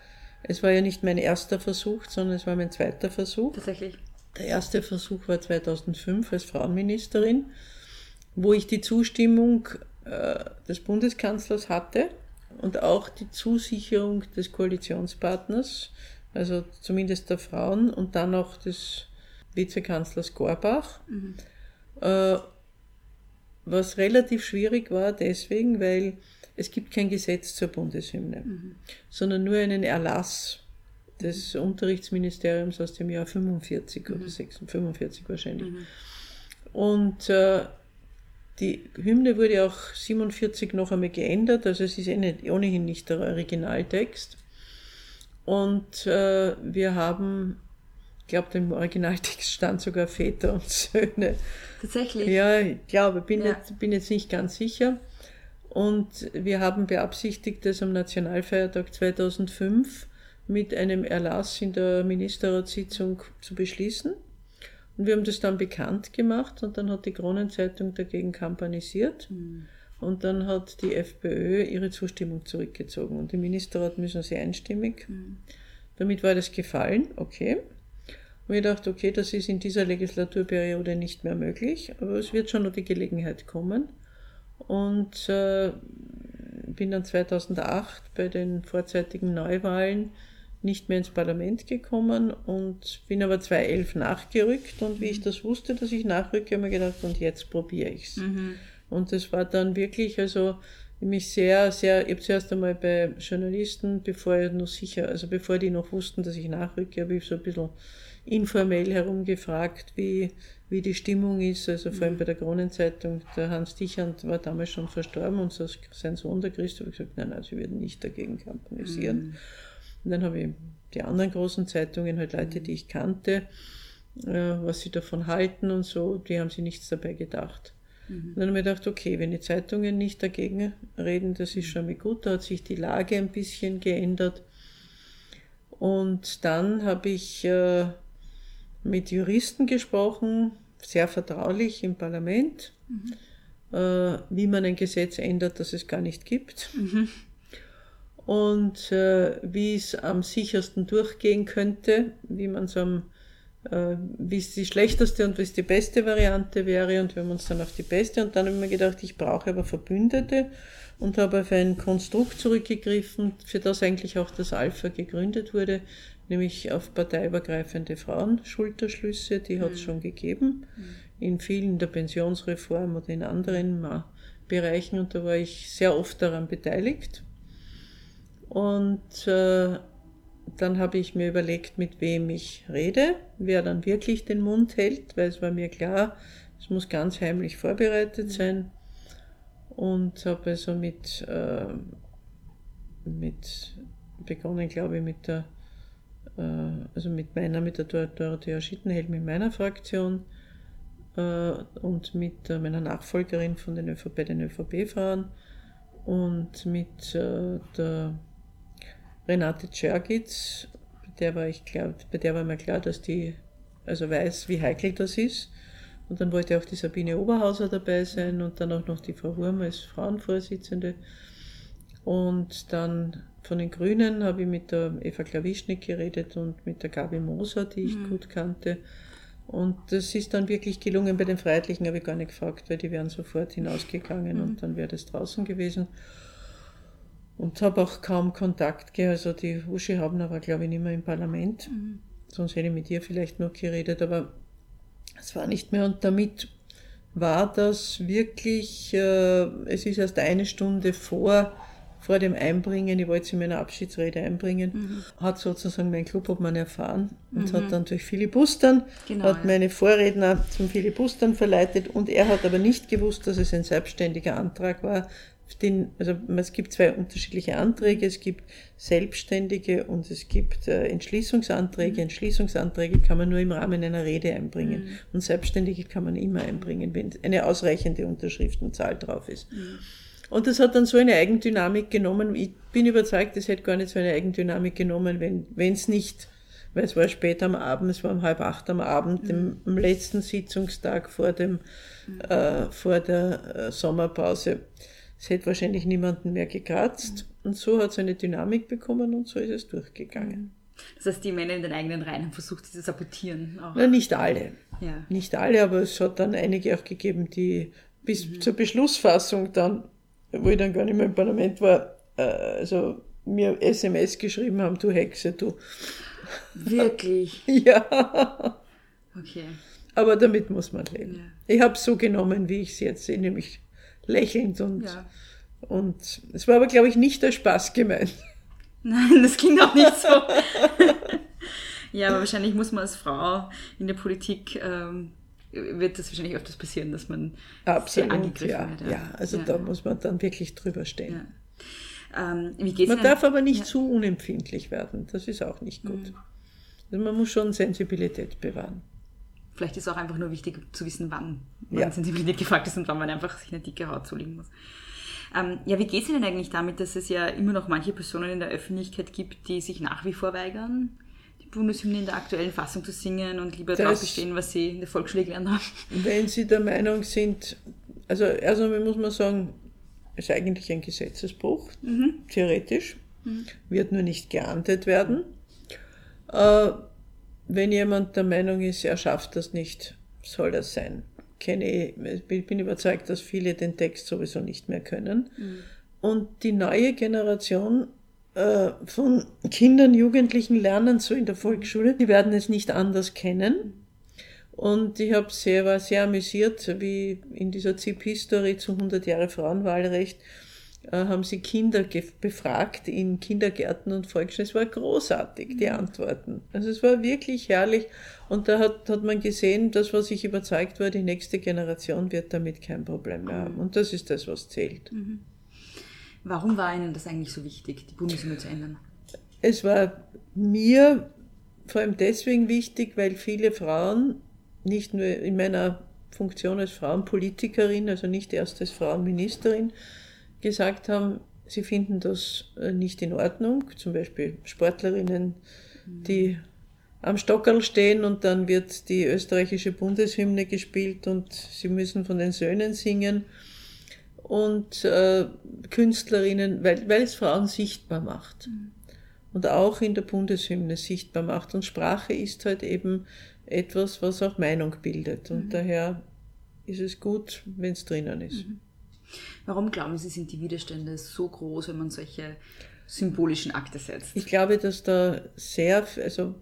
Es war ja nicht mein erster Versuch, sondern es war mein zweiter Versuch. Tatsächlich. Der erste Versuch war 2005 als Frauenministerin, wo ich die Zustimmung äh, des Bundeskanzlers hatte und auch die Zusicherung des Koalitionspartners, also zumindest der Frauen und dann auch des Vizekanzlers Gorbach. Äh, was relativ schwierig war deswegen, weil es gibt kein Gesetz zur Bundeshymne, sondern nur einen Erlass des Unterrichtsministeriums aus dem Jahr 45 oder 46, 45 wahrscheinlich. Und äh, die Hymne wurde auch 47 noch einmal geändert, also es ist eh nicht, ohnehin nicht der Originaltext. Und äh, wir haben, ich glaube, im Originaltext stand sogar Väter und Söhne. Tatsächlich. Ja, ich glaube, bin, Ja. Jetzt, bin jetzt nicht ganz sicher. Und wir haben beabsichtigt, das am Nationalfeiertag 2005 mit einem Erlass in der Ministerratssitzung zu beschließen. Und wir haben das dann bekannt gemacht und dann hat die Kronenzeitung dagegen kampanisiert. Und dann hat die FPÖ ihre Zustimmung zurückgezogen. Und im Ministerrat müssen sie einstimmig. Damit war das gefallen, okay. Und ich dachte, okay, das ist in dieser Legislaturperiode nicht mehr möglich, aber es wird schon noch die Gelegenheit kommen. Und äh, bin dann 2008 bei den vorzeitigen Neuwahlen nicht mehr ins Parlament gekommen und bin aber 2011 nachgerückt. Und wie ich das wusste, dass ich nachrücke, habe ich mir gedacht, und jetzt probiere ich's. Und das war dann wirklich, also mich sehr, sehr, ich habe zuerst einmal bei Journalisten, bevor ich noch sicher, also bevor die noch wussten, dass ich nachrücke, habe ich so ein bisschen informell herumgefragt, wie, wie die Stimmung ist, also vor allem bei der Kronenzeitung, der Hans Dichand war damals schon verstorben und sein Sohn, der Christoph, hat gesagt, nein, nein, sie würden nicht dagegen kampanisieren. Und dann habe ich die anderen großen Zeitungen, halt Leute, die ich kannte, äh, was sie davon halten und so, die haben sich nichts dabei gedacht. Und dann habe ich gedacht, okay, wenn die Zeitungen nicht dagegen reden, das ist schon mal gut, da hat sich die Lage ein bisschen geändert. Und dann habe ich äh, mit Juristen gesprochen, sehr vertraulich im Parlament, äh, wie man ein Gesetz ändert, das es gar nicht gibt. Und äh, wie es am sichersten durchgehen könnte, wie man es am äh, wie es die schlechteste und wie es die beste Variante wäre und wir haben uns dann auf die beste. Und dann habe ich mir gedacht, ich brauche aber Verbündete und habe auf ein Konstrukt zurückgegriffen, für das eigentlich auch das Alpha gegründet wurde, nämlich auf parteiübergreifende Frauenschulterschlüsse, die hat es schon gegeben, in vielen der Pensionsreform oder in anderen Ma- Bereichen und da war ich sehr oft daran beteiligt. Und äh, dann habe ich mir überlegt, mit wem ich rede, wer dann wirklich den Mund hält, weil es war mir klar, es muss ganz heimlich vorbereitet sein. Und habe also mit, äh, mit begonnen, glaube ich, mit der, äh, also mit meiner, mit der Dor- Dorothea Schittenhelm in meiner Fraktion äh, und mit äh, meiner Nachfolgerin von den ÖVP, den ÖVP-Frauen und mit äh, der Renate Czergitz, bei der war ich klar, bei der war mir klar, dass die also weiß, wie heikel das ist. Und dann wollte auch die Sabine Oberhauser dabei sein und dann auch noch die Frau Wurm als Frauenvorsitzende. Und dann von den Grünen habe ich mit der Eva Klawischnik geredet und mit der Gabi Moser, die ich gut kannte. Und das ist dann wirklich gelungen. Bei den Freiheitlichen habe ich gar nicht gefragt, weil die wären sofort hinausgegangen und dann wäre das draußen gewesen. Und habe auch kaum Kontakt gehabt. Also die Uschi Habner war, glaube ich, nicht mehr im Parlament. Sonst hätte ich mit ihr vielleicht noch geredet, aber es war nicht mehr. Und damit war das wirklich, äh, es ist erst eine Stunde vor, vor dem Einbringen, ich wollte es in meiner Abschiedsrede einbringen, Mhm. hat sozusagen mein Clubobmann erfahren und hat dann durch Filibustern, Genau, hat ja. meine Vorredner zum Filibustern verleitet und er hat aber nicht gewusst, dass es ein selbstständiger Antrag war. Den, also es gibt zwei unterschiedliche Anträge, es gibt Selbstständige und es gibt äh, Entschließungsanträge. Entschließungsanträge kann man nur im Rahmen einer Rede einbringen und Selbstständige kann man immer einbringen, wenn eine ausreichende Unterschriftenzahl drauf ist. Und das hat dann so eine Eigendynamik genommen. Ich bin überzeugt, es hätte gar nicht so eine Eigendynamik genommen, wenn es nicht, weil es war spät am Abend, es war um halb acht am Abend, dem, am letzten Sitzungstag vor, dem, äh, vor der äh, Sommerpause. Es hätte wahrscheinlich niemanden mehr gekratzt. Und so hat es eine Dynamik bekommen und so ist es durchgegangen. Das heißt, die Männer in den eigenen Reihen haben versucht, sie zu sabotieren. Auch. Na, nicht alle. Ja. Nicht alle, aber es hat dann einige auch gegeben, die bis zur Beschlussfassung dann, wo ich dann gar nicht mehr im Parlament war, äh, also mir SMS geschrieben haben, du Hexe, du. Wirklich. Ja, Okay. aber damit muss man leben. Ja. Ich habe es so genommen, wie ich es jetzt sehe, nämlich lächelnd und, Ja. und es war aber, glaube ich, nicht der Spaß gemeint. Nein, das klingt auch nicht so. ja, aber wahrscheinlich muss man als Frau in der Politik, ähm, wird das wahrscheinlich öfters passieren, dass man sehr Absolut, angegriffen ja, wird. ja. Also Ja. da muss man dann wirklich drüber stehen. Ja. Ähm, Man darf aber nicht zu unempfindlich werden, das ist auch nicht gut. Mhm. Also man muss schon Sensibilität bewahren. Vielleicht ist auch einfach nur wichtig zu wissen, wann man Ja. Sensibilität gefragt ist und wann man einfach sich eine dicke Haut zulegen muss. Ähm, ja, wie geht es Ihnen eigentlich damit, dass es ja immer noch manche Personen in der Öffentlichkeit gibt, die sich nach wie vor weigern, Bundeshymne in der aktuellen Fassung zu singen und lieber Das- drauf bestehen, was sie in der Volksschule gelernt haben? Wenn Sie der Meinung sind, also erst einmal muss man sagen, es ist eigentlich ein Gesetzesbruch, theoretisch, wird nur nicht geahndet werden. Äh, wenn jemand der Meinung ist, er schafft das nicht, soll das sein. Kenne ich, ich bin überzeugt, dass viele den Text sowieso nicht mehr können. Und die neue Generation äh, von Kindern, Jugendlichen lernen so in der Volksschule, die werden es nicht anders kennen. Und ich habe sehr, war sehr amüsiert, wie in dieser ZIP-History zu 100 Jahre Frauenwahlrecht äh, haben sie Kinder befragt in Kindergärten und Volksschulen. Es war großartig, die Antworten. Also es war wirklich herrlich. Und da hat, hat man gesehen, dass was ich überzeugt war, die nächste Generation wird damit kein Problem mehr haben. Und das ist das, was zählt. Warum war Ihnen das eigentlich so wichtig, die Bundeshymne zu ändern? Es war mir vor allem deswegen wichtig, weil viele Frauen, nicht nur in meiner Funktion als Frauenpolitikerin, also nicht erst als Frauenministerin, gesagt haben, sie finden das äh, nicht in Ordnung. Zum Beispiel Sportlerinnen, die am Stockerl stehen und dann wird die österreichische Bundeshymne gespielt und sie müssen von den Söhnen singen. Und äh, Künstlerinnen, weil, weil es Frauen sichtbar macht und auch in der Bundeshymne sichtbar macht. Und Sprache ist halt eben etwas, was auch Meinung bildet. Und daher ist es gut, wenn es drinnen ist. Warum glauben Sie, sind die Widerstände so groß, wenn man solche symbolischen Akte setzt? Ich glaube, dass da sehr, also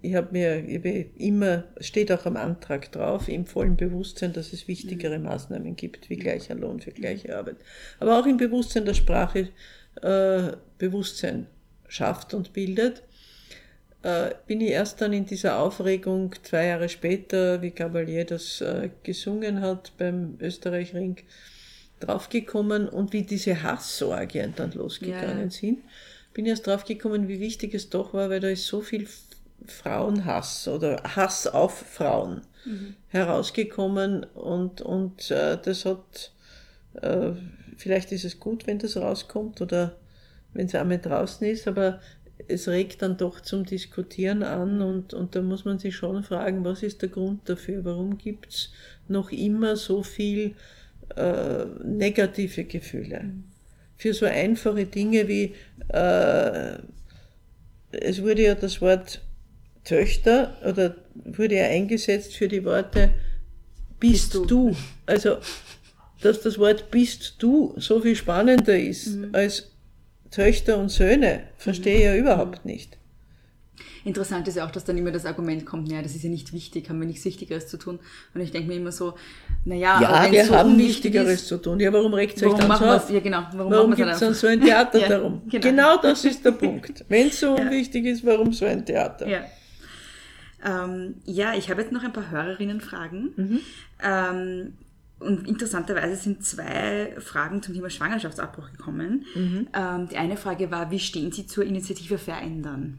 ich habe mir ich habe immer, steht auch am Antrag drauf, im vollen Bewusstsein, dass es wichtigere Maßnahmen gibt, wie gleicher Lohn für gleiche Arbeit. Aber auch im Bewusstsein der Sprache äh, Bewusstsein schafft und bildet. Äh, bin ich erst dann in dieser Aufregung zwei Jahre später, wie Gabalier das äh, gesungen hat beim Österreich-Ring, draufgekommen und wie diese Hassorgien dann losgegangen Ja, sind, bin erst draufgekommen, wie wichtig es doch war, weil da ist so viel Frauenhass oder Hass auf Frauen herausgekommen und, und äh, das hat, äh, vielleicht ist es gut, wenn das rauskommt oder wenn es einmal draußen ist, aber es regt dann doch zum Diskutieren an und, und da muss man sich schon fragen, was ist der Grund dafür? Warum gibt's noch immer so viel äh, negative Gefühle? Für so einfache Dinge wie, äh, es wurde ja das Wort Töchter oder wurde ja eingesetzt für die Worte bist, Bist du. du. Also, dass das Wort bist du so viel spannender ist als Töchter und Söhne, verstehe ich ja überhaupt nicht. Interessant ist ja auch, dass dann immer das Argument kommt, naja, das ist ja nicht wichtig, haben wir nichts Wichtigeres zu tun. Und ich denke mir immer so, naja, ja, wir so haben Wichtigeres ist, zu tun. Ja, warum regt es euch dann so auf? Ja, genau. Warum, Warum gibt es dann so ein Theater Ja, darum? genau. Genau. das ist der Punkt. Wenn es so unwichtig ist, warum so ein Theater? Ja. Ähm, ja, ich habe jetzt noch ein paar Hörerinnenfragen. Mhm. Ähm, und interessanterweise sind zwei Fragen zum Thema Schwangerschaftsabbruch gekommen. Mhm. Ähm, die eine Frage war, wie stehen Sie zur Initiative Verändern,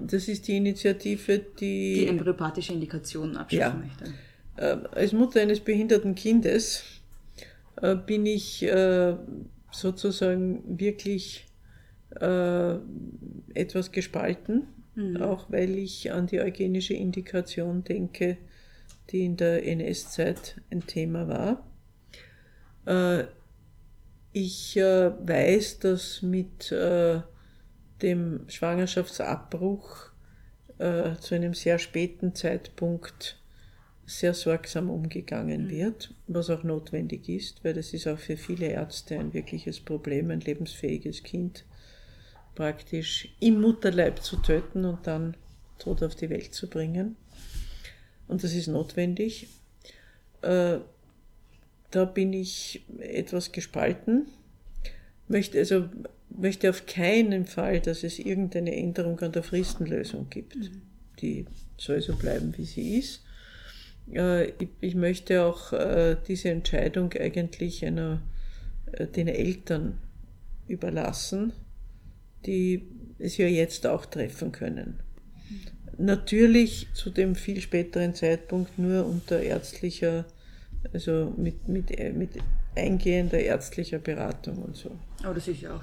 Das ist die Initiative, die die embryopathische Indikationen abschaffen Ja. möchte? äh, als Mutter eines behinderten Kindes äh, bin ich äh, sozusagen wirklich äh, etwas gespalten, auch weil ich an die eugenische Indikation denke, die in der NS-Zeit ein Thema war. Äh, ich äh, weiß, dass mit äh, dem Schwangerschaftsabbruch äh, zu einem sehr späten Zeitpunkt sehr sorgsam umgegangen wird, was auch notwendig ist, weil das ist auch für viele Ärzte ein wirkliches Problem, ein lebensfähiges Kind praktisch im Mutterleib zu töten und dann tot auf die Welt zu bringen. Und das ist notwendig. Äh, da bin ich etwas gespalten. Möchte also möchte auf keinen Fall, dass es irgendeine Änderung an der Fristenlösung gibt. Die soll so bleiben, wie sie ist. Äh, ich, möchte auch äh, diese Entscheidung eigentlich einer, äh, den Eltern überlassen, die es ja jetzt auch treffen können. Natürlich zu dem viel späteren Zeitpunkt nur unter ärztlicher, also mit, mit, mit eingehender ärztlicher Beratung und so. Aber das ist ja auch,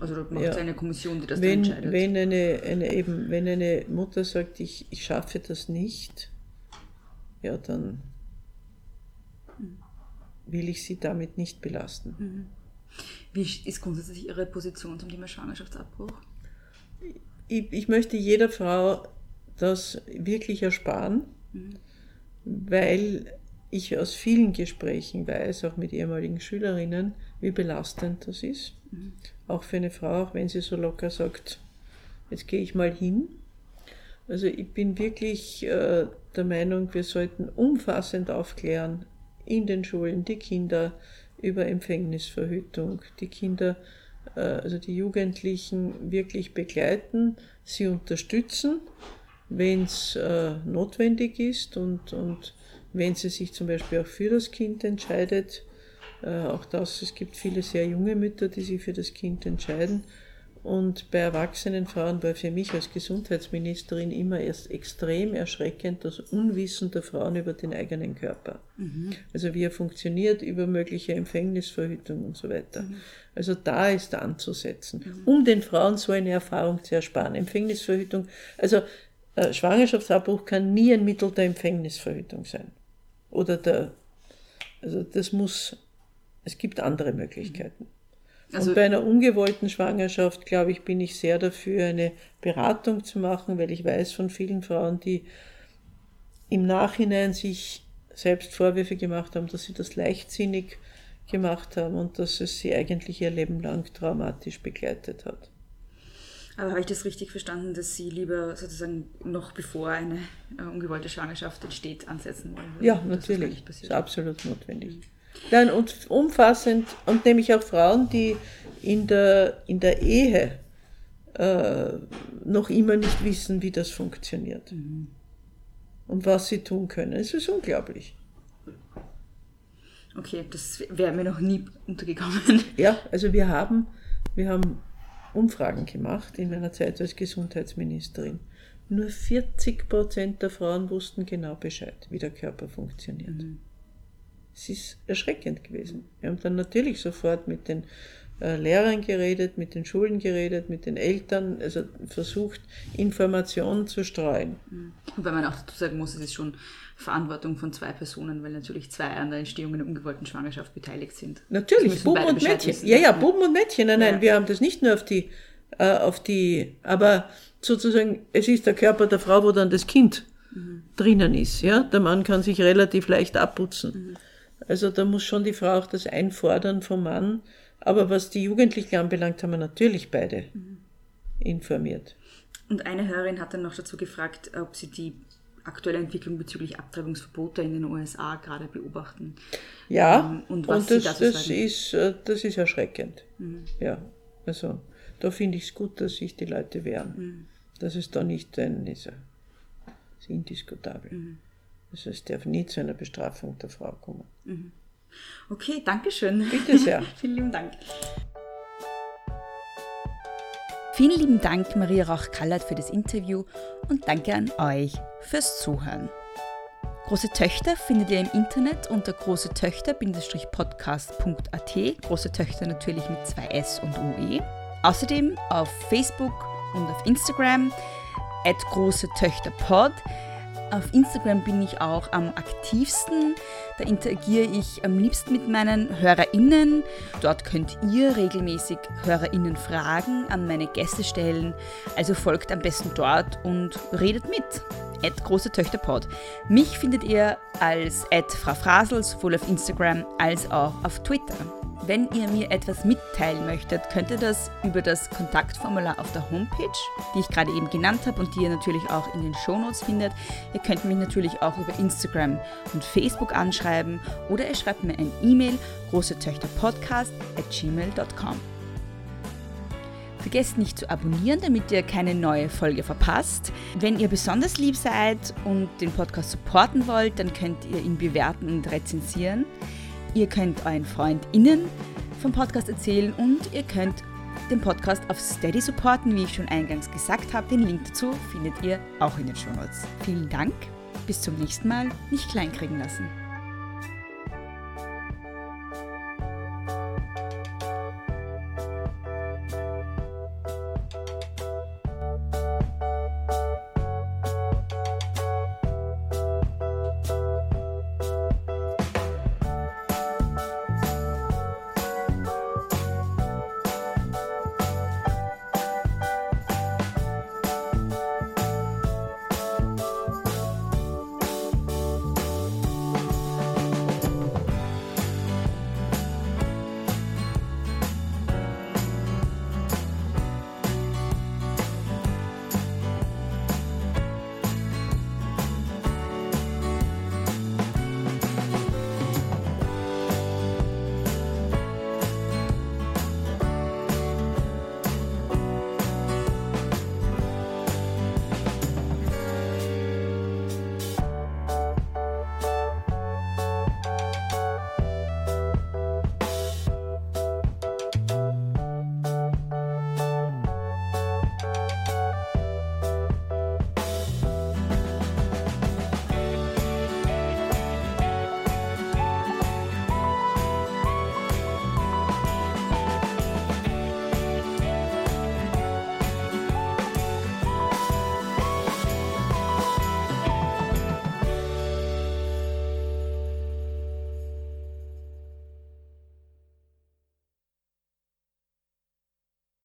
also da macht Ja. es eine Kommission, die das wenn, entscheidet. wenn, eine, eine, eben, wenn eine Mutter sagt, ich, ich schaffe das nicht, ja, dann will ich sie damit nicht belasten. Wie ist grundsätzlich Ihre Position zum Thema Schwangerschaftsabbruch? Ich, ich möchte jeder Frau das wirklich ersparen, weil ich aus vielen Gesprächen weiß, auch mit ehemaligen Schülerinnen, wie belastend das ist. Auch für eine Frau, auch wenn sie so locker sagt, jetzt gehe ich mal hin. Also ich bin wirklich äh, der Meinung, wir sollten umfassend aufklären in den Schulen, die Kinder über Empfängnisverhütung, die Kinder, äh, also die Jugendlichen wirklich begleiten, sie unterstützen, wenn es äh, notwendig ist und, und wenn sie sich zum Beispiel auch für das Kind entscheidet. Äh, auch das, es gibt viele sehr junge Mütter, die sich für das Kind entscheiden. Und bei erwachsenen Frauen war für mich als Gesundheitsministerin immer erst extrem erschreckend das Unwissen der Frauen über den eigenen Körper. Also wie er funktioniert, über mögliche Empfängnisverhütung und so weiter. Also da ist anzusetzen, um den Frauen so eine Erfahrung zu ersparen. Empfängnisverhütung, also äh, Schwangerschaftsabbruch kann nie ein Mittel der Empfängnisverhütung sein. Oder der, also das muss, es gibt andere Möglichkeiten. Also- und bei einer ungewollten Schwangerschaft, glaube ich, bin ich sehr dafür, eine Beratung zu machen, weil ich weiß von vielen Frauen, die im Nachhinein sich selbst Vorwürfe gemacht haben, dass sie das leichtsinnig gemacht haben und dass es sie eigentlich ihr Leben lang traumatisch begleitet hat. Aber habe ich das richtig verstanden, dass Sie lieber sozusagen noch bevor eine äh, ungewollte Schwangerschaft entsteht, ansetzen wollen? Ja, natürlich. Das ist absolut notwendig. Dann und umfassend, und nämlich auch Frauen, die in der, in der Ehe äh, noch immer nicht wissen, wie das funktioniert. Und was sie tun können. Es ist unglaublich. Okay, das wäre mir noch nie untergekommen. Ja, also wir haben, wir haben Umfragen gemacht in meiner Zeit als Gesundheitsministerin. Nur 40 Prozent der Frauen wussten genau Bescheid, wie der Körper funktioniert. Es ist erschreckend gewesen. Wir haben dann natürlich sofort mit den äh, Lehrern geredet, mit den Schulen geredet, mit den Eltern, also versucht, Informationen zu streuen. Wobei man auch dazu sagen muss, es ist schon Verantwortung von zwei Personen, weil natürlich zwei an der Entstehung einer ungewollten Schwangerschaft beteiligt sind. Natürlich, Buben und Mädchen. wissen. Ja, ja, Buben und Mädchen. Nein, nein, Ja. wir haben das nicht nur auf die, äh, auf die, aber sozusagen, es ist der Körper der Frau, wo dann das Kind drinnen ist. Ja, der Mann kann sich relativ leicht abputzen. Also da muss schon die Frau auch das einfordern vom Mann. Aber was die Jugendlichen anbelangt, haben wir natürlich beide informiert. Und eine Hörerin hat dann noch dazu gefragt, ob sie die aktuelle Entwicklung bezüglich Abtreibungsverbote in den USA gerade beobachten. Ja, Ähm, und und, was Sie das, dazu das, sagen. Mhm. ist, äh, das ist erschreckend. Ja, also da finde ich es gut, dass sich die Leute wehren. Mhm. Dass es da nicht ein ist, ist indiskutabel. Mhm. Also es darf nie zu einer Bestrafung der Frau kommen. Okay, danke schön. Bitte sehr. Vielen lieben Dank. Vielen lieben Dank, Maria Rauch-Kallert, für das Interview und danke an euch fürs Zuhören. Große Töchter findet ihr im Internet unter großetöchter-podcast.at. Große Töchter natürlich mit zwei S und UE. Außerdem auf Facebook und auf Instagram at große Töchter Pod. Auf Instagram bin ich auch am aktivsten. Da interagiere ich am liebsten mit meinen HörerInnen. Dort könnt ihr regelmäßig HörerInnen-Fragen an meine Gäste stellen. Also folgt am besten dort und redet mit. At große Töchter Pod. Mich findet ihr als at Frau Frasel sowohl auf Instagram als auch auf Twitter. Wenn ihr mir etwas mitteilen möchtet, könnt ihr das über das Kontaktformular auf der Homepage, die ich gerade eben genannt habe und die ihr natürlich auch in den Shownotes findet. Ihr könnt mich natürlich auch über Instagram und Facebook anschreiben oder ihr schreibt mir ein E-Mail großetöchterpodcast at gmail.com. Vergesst nicht zu abonnieren, damit ihr keine neue Folge verpasst. Wenn ihr besonders lieb seid und den Podcast supporten wollt, dann könnt ihr ihn bewerten und rezensieren. Ihr könnt euren FreundInnen vom Podcast erzählen und ihr könnt den Podcast auf Steady supporten, wie ich schon eingangs gesagt habe. Den Link dazu findet ihr auch in den Shownotes. Vielen Dank, bis zum nächsten Mal, nicht kleinkriegen lassen.